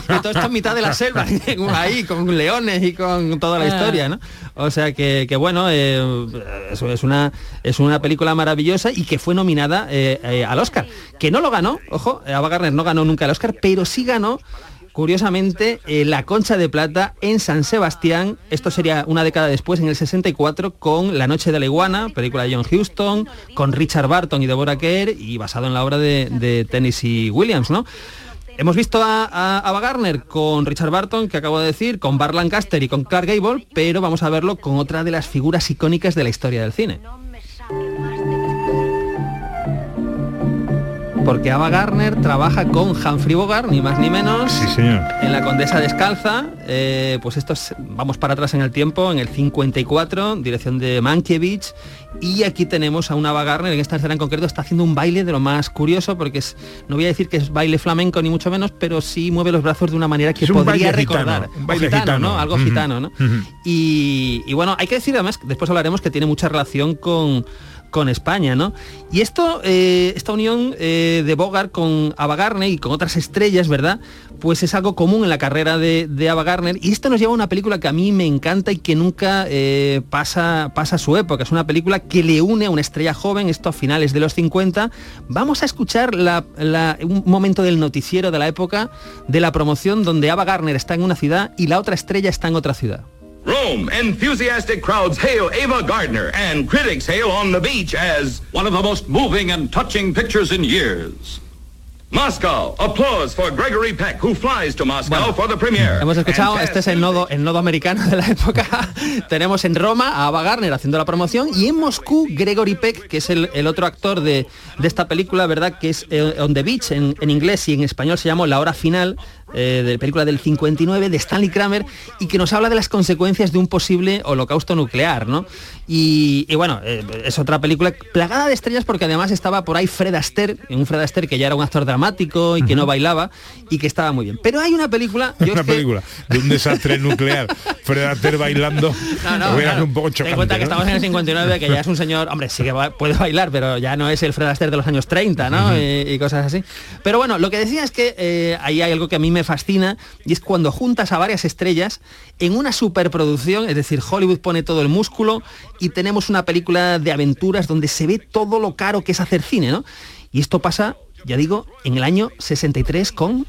Y todo está en mitad de la selva, [laughs] ahí con leones y con toda la Ah. historia, ¿no? O sea que, que bueno, eh, eso es una es una película maravillosa y que fue nominada eh, eh, al Oscar. Que no lo ganó, ojo, Ava Gardner no ganó nunca el Oscar, pero sí ganó curiosamente eh, la Concha de Plata en San Sebastián, esto sería una década después, en el 64, con La Noche de la Iguana, película de John Huston, con Richard Barton y Deborah Kerr y basado en la obra de, de Tennessee Williams, ¿no? Hemos visto a, a Gardner con Richard Barton, que acabo de decir, con Bar Lancaster y con Clark Gable, pero vamos a verlo con otra de las figuras icónicas de la historia del cine. Porque Ava Gardner trabaja con Humphrey Bogart, ni más ni menos, Sí, señor. en La Condesa Descalza, eh, pues esto es- vamos para atrás en el tiempo, en el 54, dirección de Mankiewicz, y aquí tenemos a una Ava Gardner, en esta escena en concreto está haciendo un baile de lo más curioso, porque es, no voy a decir que es baile flamenco ni mucho menos, pero sí mueve los brazos de una manera que Es podría gitano, recordar. un O baile gitano, gitano. ¿no? Algo gitano, ¿no? Y bueno, hay que decir además, después hablaremos que tiene mucha relación con, con España, ¿no? Y esto, eh, esta unión eh, de Bogart con Ava Gardner y con otras estrellas, ¿verdad? Pues es algo común en la carrera de, de Ava Gardner. Y esto nos lleva a una película que a mí me encanta y que nunca eh, pasa, pasa su época. Es una película que le une a una estrella joven, esto a finales de los 50. Vamos a escuchar la- la- un momento del noticiero de la época de la promoción donde Ava Gardner está en una ciudad y la otra estrella está en otra ciudad. Rome, enthusiastic crowds hail Ava Gardner, and critics hail On the Beach as one of the most moving and touching pictures in years. Moscow, applause for Gregory Peck, who flies to Moscow for the premiere. Hemos escuchado, este es el nodo, el nodo americano de la época. [laughs] Tenemos en Roma a Ava Gardner haciendo la promoción y en Moscú Gregory Peck, que es el, el otro actor de, de esta película, ¿verdad? Que es eh, On the Beach en, en inglés y en español se llamó La Hora Final, eh, de película del 59 de Stanley Kramer y que nos habla de las consecuencias de un posible holocausto nuclear, ¿no? Y, y bueno, eh, es otra película plagada de estrellas porque además estaba por ahí Fred Astaire, un Fred Astaire que ya era un actor dramático y que no bailaba y que estaba muy bien. Pero hay una película... yo Una es que- película de un desastre nuclear. Fred Astaire bailando. [laughs] No, no, claro. un poco Ten en chocante. cuenta que estamos en el 59, que ya es un señor, hombre, sí que puede bailar, pero ya no es el Fred Astaire de los años 30, ¿no? y, y cosas así. Pero bueno, lo que decía es que eh, ahí hay algo que a mí me fascina, y es cuando juntas a varias estrellas en una superproducción, es decir, Hollywood pone todo el músculo y tenemos una película de aventuras donde se ve todo lo caro que es hacer cine, ¿no? Y esto pasa, ya digo, en el año 63 con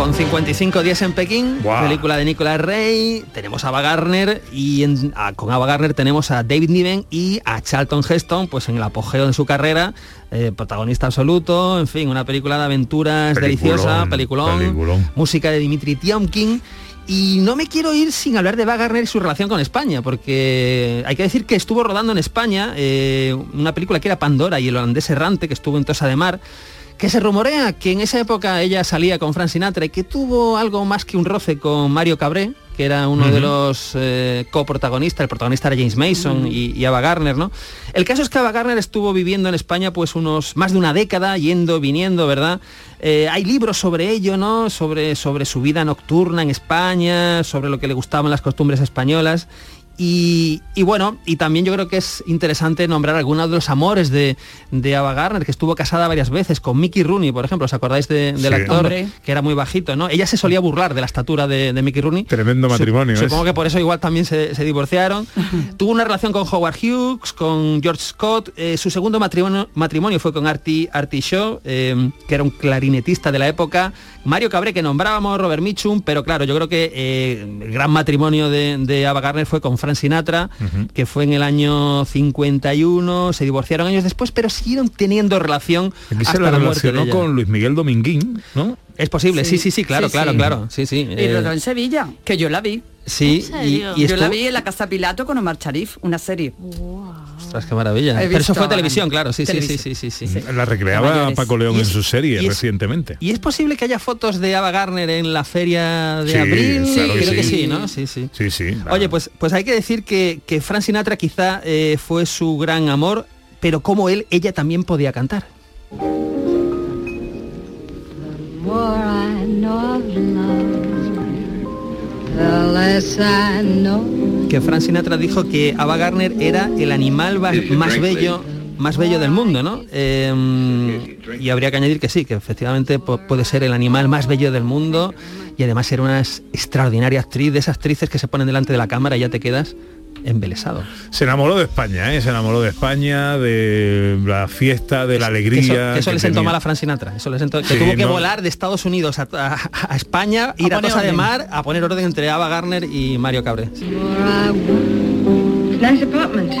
Con 55 días en Pekín, película de Nicolas Rey, tenemos a Ava Gardner y en- a- con Ava Gardner tenemos a David Niven y a Charlton Heston, pues en el apogeo de su carrera, eh, protagonista absoluto, en fin, una película de aventuras Peliculón, deliciosa, peliculón, peliculón. música de Dimitri Tiomkin. Y no me quiero ir sin hablar de Ava Gardner y su relación con España, porque hay que decir que estuvo rodando en España eh, una película que era Pandora y el holandés errante, que estuvo en Tosa de Mar, que se rumorea que en esa época ella salía con Frank Sinatra y que tuvo algo más que un roce con Mario Cabré, que era uno de los eh, coprotagonistas, el protagonista era James Mason y, y Ava Gardner, ¿no? El caso es que Ava Gardner estuvo viviendo en España pues unos más de una década, yendo, viniendo, ¿verdad? Eh, hay libros sobre ello, ¿no? Sobre, sobre su vida nocturna en España, sobre lo que le gustaban las costumbres españolas. Y, y bueno, y también yo creo que es interesante nombrar algunos de los amores de, de Ava Gardner, que estuvo casada varias veces con Mickey Rooney, por ejemplo, ¿os acordáis de- del Sí. actor? Hombre. Que era muy bajito, ¿no? Ella se solía burlar de la estatura de, de Mickey Rooney. Tremendo matrimonio. ¿eh? Supongo que por eso igual también se, se divorciaron. [laughs] Tuvo una relación con Howard Hughes, con George Scott. Eh, su segundo matrimonio, matrimonio fue con Artie, Artie Shaw, eh, que era un clarinetista de la época. Mario Cabré, que nombrábamos, Robert Mitchum, pero claro, yo creo que eh, el gran matrimonio de, de Ava Gardner fue con Frank Frank Sinatra, que fue en el año 51, se divorciaron años después, pero siguieron teniendo relación Aquí se hasta la la relacionó con Luis Miguel Dominguín, ¿no? Es posible, sí, sí, sí, claro, Sí, claro, sí. claro. Sí, sí. Y eh, rodó en Sevilla, que yo la vi. sí, y, y yo la vi en la Casa Pilato con Omar Sharif, una serie. Ostras, qué maravilla. Pero eso fue televisión, claro, sí, sí, sí, sí, sí, sí. La recreaba. Paco León en su serie y es- recientemente. ¿Y es posible que haya fotos de Ava Gardner en la feria de Sí, abril? claro Creo que sí. sí, ¿no? Sí, sí. Sí, sí. Oye, pues, pues hay que decir que, que Frank Sinatra quizá eh, fue su gran amor, pero como él, ella también podía cantar. more I know of love, Que Frank Sinatra dijo que Ava Gardner era el animal más bello más bello del mundo, ¿no? Eh, y habría que añadir que sí, que efectivamente pu- puede ser el animal más bello del mundo y además era una extraordinaria actriz, de esas actrices que se ponen delante de la cámara y ya te quedas embelesado. Se enamoró de España, ¿eh? se enamoró de España, de la fiesta, de la Que alegría. eso, que eso que le sentó mal a Frank Sinatra. Eso le sentó, que Sí, tuvo que no. volar de Estados Unidos a, a- a España, ir a, Tosa de. Mar a poner orden entre Ava Gardner y Mario Cabré. Nice apartment.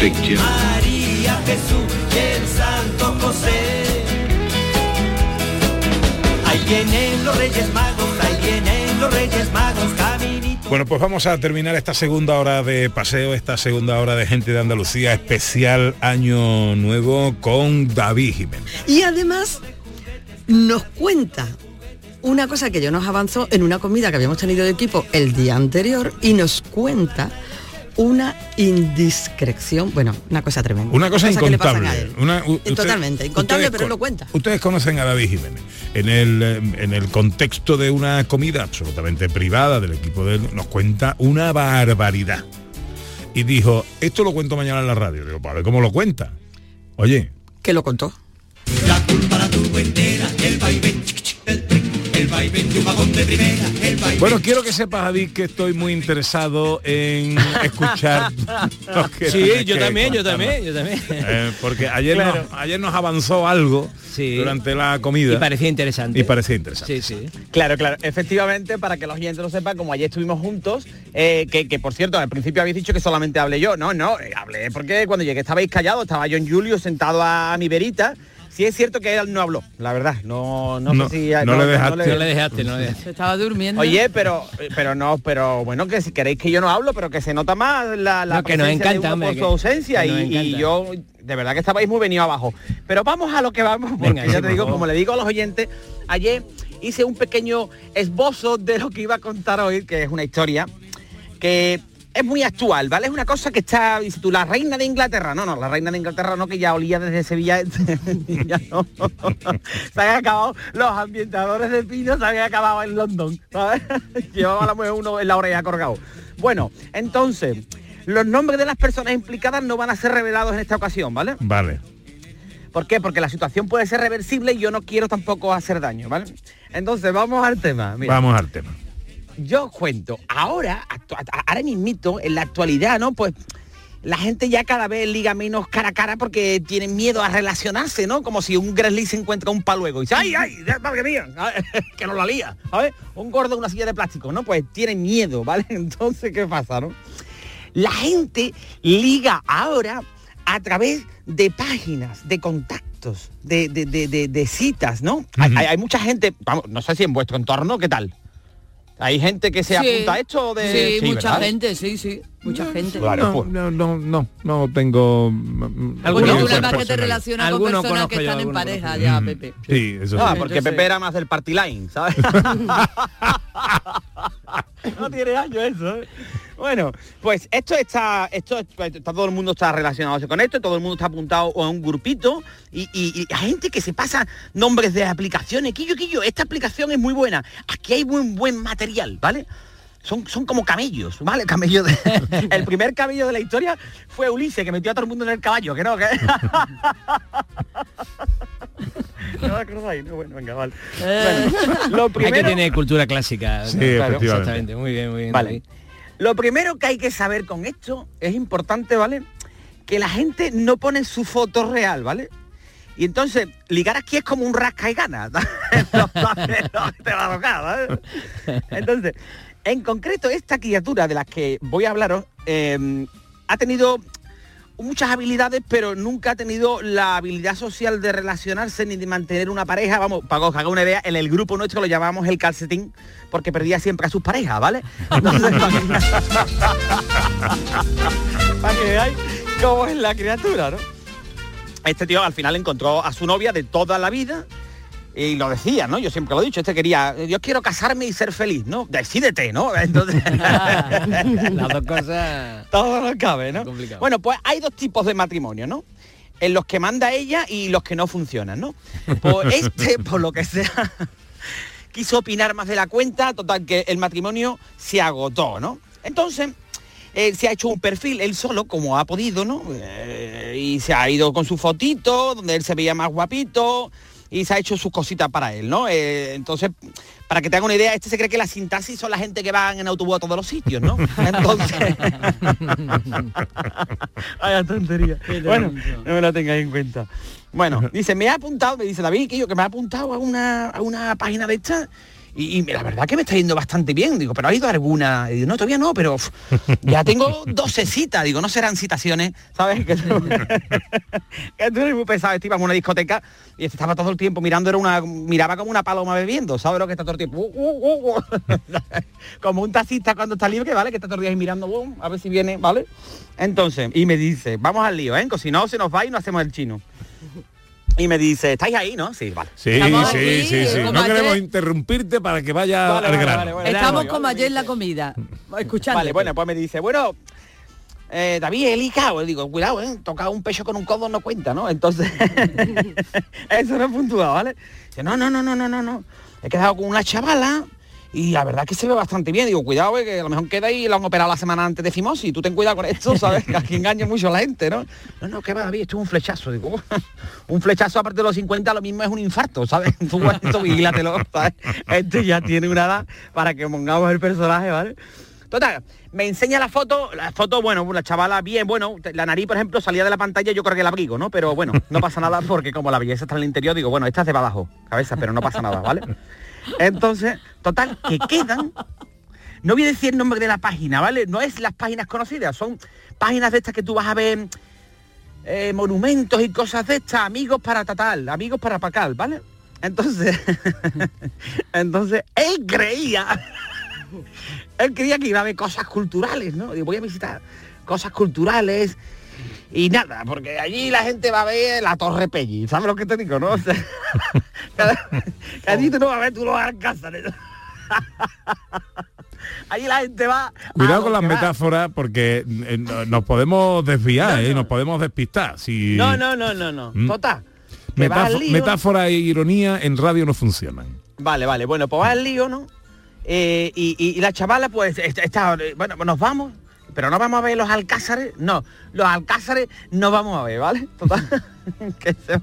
Big Jim. María Jesús y el Santo José. Ahí vienen los Reyes Magos, ahí vienen los Reyes Magos. Bueno, pues vamos a terminar esta segunda hora de paseo, esta segunda hora de gente de Andalucía, especial Año Nuevo con David Jiménez. Y además nos cuenta una cosa que yo nos avanzó en una comida que habíamos tenido de equipo el día anterior y nos cuenta una indiscreción, bueno, una cosa tremenda. Una cosa que le pasan incontable. a él. Una- u- usted- Totalmente, incontable, ustedes pero él lo cuenta. Ustedes conocen a David Jiménez. En el, eh, en el contexto de una comida absolutamente privada del equipo de él, nos cuenta una barbaridad. Y dijo, esto lo cuento mañana en la radio. Digo, para ver cómo lo cuenta. Oye, Que lo contó. El vaivén, Bueno, quiero que sepas, David, que estoy muy interesado en [laughs] escuchar Sí, yo también, yo también, yo también. Eh, porque ayer, Claro. nos, ayer nos avanzó algo Sí. durante la comida. Y parecía interesante. Y parecía interesante. Sí, sí. Claro, claro. Efectivamente, para que los oyentes lo sepan, como ayer estuvimos juntos, eh, que, que, por cierto, al principio habéis dicho que solamente hablé yo. No, no, eh, hablé porque cuando llegué estabais callados, estaba John Julio sentado a mi verita. Sí es cierto que él no habló, la verdad. No, no, No, sé si... no le dejaste. No le dejaste, no le dejaste. Se estaba durmiendo. Oye, pero pero no, pero bueno, que si queréis que yo no hablo, pero que se nota más la, la No, que nos presencia de encanta, uno hombre, por que- su ausencia que y, encanta. yo de verdad que estabais muy venido abajo. Pero vamos a lo que vamos, porque Venga, ya sí, te digo, favor. como le digo a los oyentes, ayer hice un pequeño esbozo de lo que iba a contar hoy, que es una historia que es muy actual, ¿vale? Es una cosa que está, dices tú, la reina de Inglaterra, no, no, la reina de Inglaterra no, que ya olía desde Sevilla, [laughs] ya no. [laughs] se habían acabado los ambientadores de pino, se habían acabado en London, ¿sabes? [laughs] Llevaba la mujer uno en la oreja colgado. Bueno, entonces, los nombres de las personas implicadas no van a ser revelados en esta ocasión, ¿vale? Vale. ¿Por qué? Porque la situación puede ser reversible y yo no quiero tampoco hacer daño, ¿vale? Entonces, vamos al tema. Mira Vamos al tema. Yo os cuento, ahora, ahora mismito, en la actualidad, ¿no? Pues la gente ya cada vez liga menos cara a cara porque tienen miedo a relacionarse, ¿no? Como si un Grizzly se encuentra un paluego y dice, ¡ay, ay! ¡Madre mía! [laughs] que no la lía, ¿sabes? Un gordo en una silla de plástico, ¿no? Pues tienen miedo, ¿vale? [laughs] Entonces, ¿qué pasa, no? La gente liga ahora a través de páginas, de contactos, de, de- de- de- citas, ¿no? Hay, hay- hay mucha gente, vamos, no sé si en vuestro entorno, ¿qué tal? ¿Hay gente que se Sí. apunta a esto? De... Sí, mucha ¿verdad? gente, sí, sí, mucha gente. Claro, no, pues. no, no, no, no tengo. mm, una más que te relaciona con Alguno personas que yo, están en pareja conozco. ya, Mm, Pepe. Sí, eso Ah, sí. porque Entonces- Pepe era más del party line, ¿sabes? [laughs] [laughs] no tiene años eso. ¿eh? Bueno, pues esto está, esto pues, está- todo el mundo está relacionado con esto, todo el mundo está apuntado a un grupito y, y- y hay gente que se pasa nombres de aplicaciones. Quillo, quillo, esta aplicación es muy buena. Aquí hay buen buen material, ¿vale? Son, son como camellos, ¿vale? Camello de- [laughs] el primer camello de la historia fue Ulises, que metió a todo el mundo en el caballo, que no, que... [laughs] no os acordáis, no, bueno, venga, vale. Bueno, lo Hay que primero, tener cultura clásica. Sí, Claro, efectivamente. Exactamente, muy bien, muy bien. Vale. David. Lo primero que hay que saber con esto es importante, ¿vale? Que la gente no pone su foto real, ¿vale? Y entonces, ligar aquí es como un rasca y gana. [laughs] Entonces, en concreto, esta criatura de la que voy a hablaros eh, ha tenido muchas habilidades, pero nunca ha tenido la habilidad social de relacionarse ni de mantener una pareja. Vamos, para que os haga una idea, en el grupo nuestro lo llamamos el calcetín, porque perdía siempre a sus parejas, ¿vale? [laughs] Entonces, [laughs] para que veáis cómo es la criatura, ¿no? Este tío al final encontró a su novia de toda la vida y lo decía, ¿no? Yo siempre lo he dicho, este quería, yo quiero casarme y ser feliz, ¿no? Decídete, ¿no? [laughs] Entonces, [laughs] Las dos cosas... todo no cabe, ¿no? Complicado. Bueno, pues hay dos tipos de matrimonio, ¿no? En los que manda ella y los que no funcionan, ¿no? Pues [laughs] este, por lo que sea, quiso opinar más de la cuenta, total que el matrimonio se agotó, ¿no? Entonces, eh, se ha hecho un perfil él solo, como ha podido, ¿no? Eh, y se ha ido con su fotito, donde él se veía más guapito, y se ha hecho sus cositas para él, ¿no? Eh, entonces, para que te haga una idea, este se cree que la sintaxis son la gente que van en autobús a todos los sitios, ¿no? [laughs] Entonces... [laughs] Vaya tontería. Bueno, no me lo tengáis en cuenta. Bueno, dice, me ha apuntado, me dice David, que yo que me ha apuntado a una, a una página de esta y, y la verdad que me está yendo bastante bien. Digo, pero ha ido alguna. Y digo, no, todavía no, pero ya tengo [laughs] 12 citas. Digo, no serán citaciones, ¿sabes? Que tú, [laughs] que tú eres muy pesado, este iba a una discoteca y este estaba todo el tiempo mirando, era una, miraba como una paloma bebiendo, ¿sabes lo que está todo el tiempo? Uh, uh, uh, [laughs] como un taxista cuando está libre, ¿vale? Que está todo el día ahí mirando, a ver si viene, ¿vale? Entonces, y me dice, vamos al lío, ¿eh? Si no se nos va y no hacemos el chino. Y me dice, ¿estáis ahí, no? Sí, vale. Sí, sí, sí, sí. No queremos interrumpirte para que vaya Vale, al vale, grano. vale, vale. Estamos como ayer en la comida. [laughs] Escuchando. Vale, bueno, pues me dice, bueno, eh, David, he ligado. Le digo, cuidado, ¿eh? Tocar un pecho con un codo no cuenta, ¿no? Entonces, [laughs] eso no es puntuado, ¿vale? Dice, no, no, no, no, no, no, no. He quedado con una chavala y la verdad que se ve bastante bien. Digo, cuidado, eh, que a lo mejor queda y lo han operado la semana antes de fimosis. Tú ten cuidado con esto, [laughs] ¿sabes? Que aquí engaña mucho a la gente, ¿no? No, no, que va, David, esto es un flechazo. Digo, [laughs] un flechazo aparte de los 50 lo mismo es un infarto, ¿sabes? Tú [laughs] esto vigílatelo, ¿sabes? Este ya tiene una edad para que pongamos el personaje, ¿vale? Total, me enseña la foto, la foto, bueno, la chavala bien, bueno, la nariz, por ejemplo, salía de la pantalla, yo creo que el abrigo, ¿no? Pero bueno, no pasa nada porque como la belleza está en el interior, digo, bueno, esta es de abajo, cabeza, pero no pasa nada, ¿vale? Entonces, total, que quedan, no voy a decir el nombre de la página, ¿vale? No es las páginas conocidas, son páginas de estas que tú vas a ver eh, monumentos y cosas de estas, amigos para tatal, amigos para pacal, ¿vale? Entonces, [laughs] entonces, él creía, [laughs] él creía que iba a ver cosas culturales, ¿no? Voy a visitar cosas culturales y nada, porque allí la gente va a ver la Torre Pelli, ¿sabes lo que te digo, no? [laughs] O sea, que allí tú no vas a ver tú los alcázares. [laughs] allí la gente va... Cuidado a con las va. metáforas porque eh, no- nos podemos desviar, ¿eh? nos podemos despistar. Si No, no, no, no, no. Mm. Total. vas lío. metáfora e ironía en radio no funcionan. Vale, vale, bueno, pues va al lío, ¿no? Eh, y, y- y la chavala, pues, está, está- bueno, pues nos vamos, pero no vamos a ver los alcázares, no, los alcázares no vamos a ver, ¿vale? Total, [laughs] que se-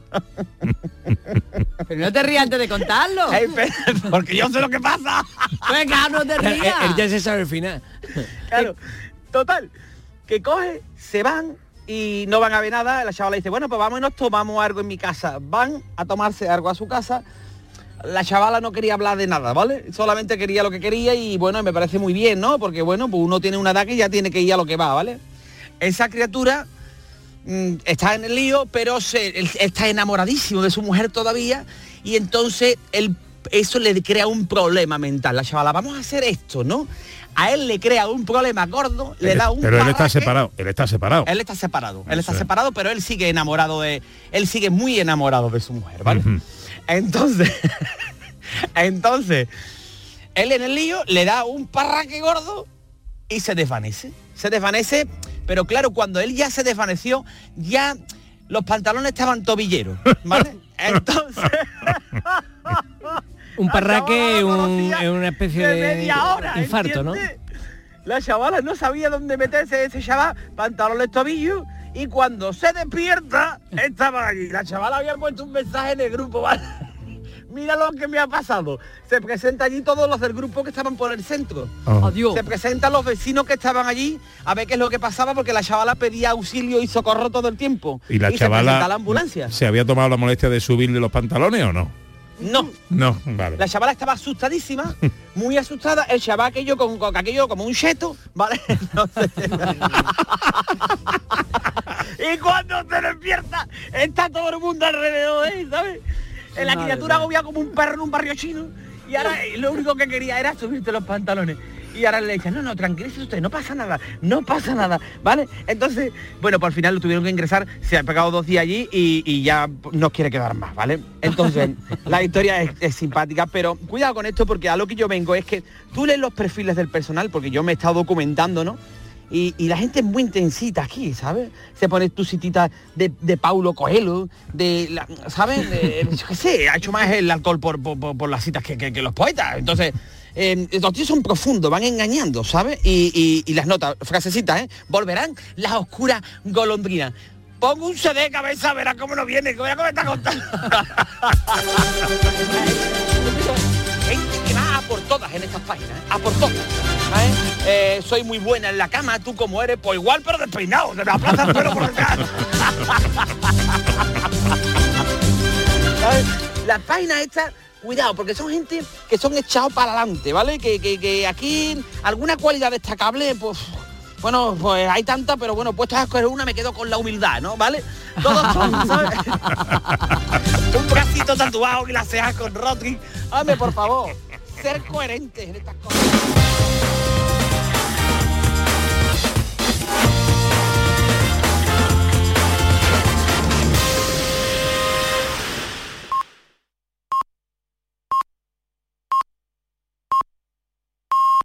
Pero no te rías antes de contarlo. [laughs] Porque yo sé lo que pasa. Venga, no te él- rías. él ya se sabe el final. Claro, total, que coge, se van y no van a ver nada, la chavala dice, bueno, pues vamos y nos tomamos algo en mi casa. Van a tomarse algo a su casa. La chavala no quería hablar de nada, ¿vale? Solamente quería lo que quería y bueno, me parece muy bien, ¿no? Porque bueno, pues uno tiene una edad que ya tiene que ir a lo que va, ¿vale? Esa criatura mm, está en el lío, pero se, él está enamoradísimo de su mujer todavía y entonces él, eso le crea un problema mental. La chavala, vamos a hacer esto, ¿no? A él le crea un problema gordo, le da un Pero él está separado, él está separado. Él está separado, él está Eso separado, pero él sigue enamorado de, él sigue muy enamorado de su mujer, ¿vale? Entonces, [laughs] entonces, él en el lío le da un parraque gordo y se desvanece. Se desvanece, pero claro, cuando él ya se desvaneció, ya los pantalones estaban tobilleros, ¿vale? [laughs] Entonces, Un parraque, un, una especie de de media hora, infarto, ¿no? La chavala no sabía dónde meterse ese chaval, pantalones tobillos, y cuando se despierta, estaba allí. La chavala había puesto un mensaje en el grupo, ¿vale? [laughs] mira lo que me ha pasado. Se presenta allí todos los del grupo que estaban por el centro. Ah. Se presentan los vecinos que estaban allí a ver qué es lo que pasaba porque la chavala pedía auxilio y socorro todo el tiempo. ¿Y la se chavala la ambulancia. se había tomado la molestia de subirle los pantalones o no? No, No, vale. la chavala estaba asustadísima, [laughs] muy asustada, el chaval aquello con, con aquello como un cheto, ¿vale? [laughs] Entonces- y cuando se despierta, está todo el mundo alrededor de él, ¿sabes? Eh, La criatura agobia como un perro en un barrio chino y ahora lo único que quería era subirte los pantalones. Y ahora le dicen, no, no, tranquilícese usted, no pasa nada, no pasa nada, ¿vale? Entonces, bueno, por final lo tuvieron que ingresar, se ha pegado dos días allí y, y ya no quiere quedar más, ¿vale? Entonces, [laughs] la historia es, es simpática, pero cuidado con esto porque a lo que yo vengo es que tú lees los perfiles del personal, porque yo me he estado documentando, ¿no? Y, y la gente es muy intensita aquí, ¿sabes? Se pone tu citita de, de Paulo Coelho, de, la- ¿sabes? De- [laughs] yo qué sé, ha hecho más el alcohol por, por- las citas que, que- que los poetas. Entonces, eh, los tíos son profundos, van engañando, ¿sabes? Y, y- y las notas, frasecitas, ¿eh? Volverán las oscuras golondrinas. Pongo un CD de cabeza, verás cómo no viene, que me está contando. Por todas en estas páginas, a por todas. Eh, soy muy buena en la cama, tú como eres, pues igual pero despeinado, de la plaza pero por acá. [laughs] ¿Sabes? Las páginas estas, cuidado, porque son gente que son echados para adelante, ¿vale? Que, que- aquí alguna cualidad destacable, pues bueno, pues hay tantas, pero bueno, puestas a escoger una me quedo con la humildad, ¿no? ¿Vale? Todos. [laughs] Un bracito tatuado y las cejas con Rodri. Hombre, por favor, ser coherentes en estas cosas.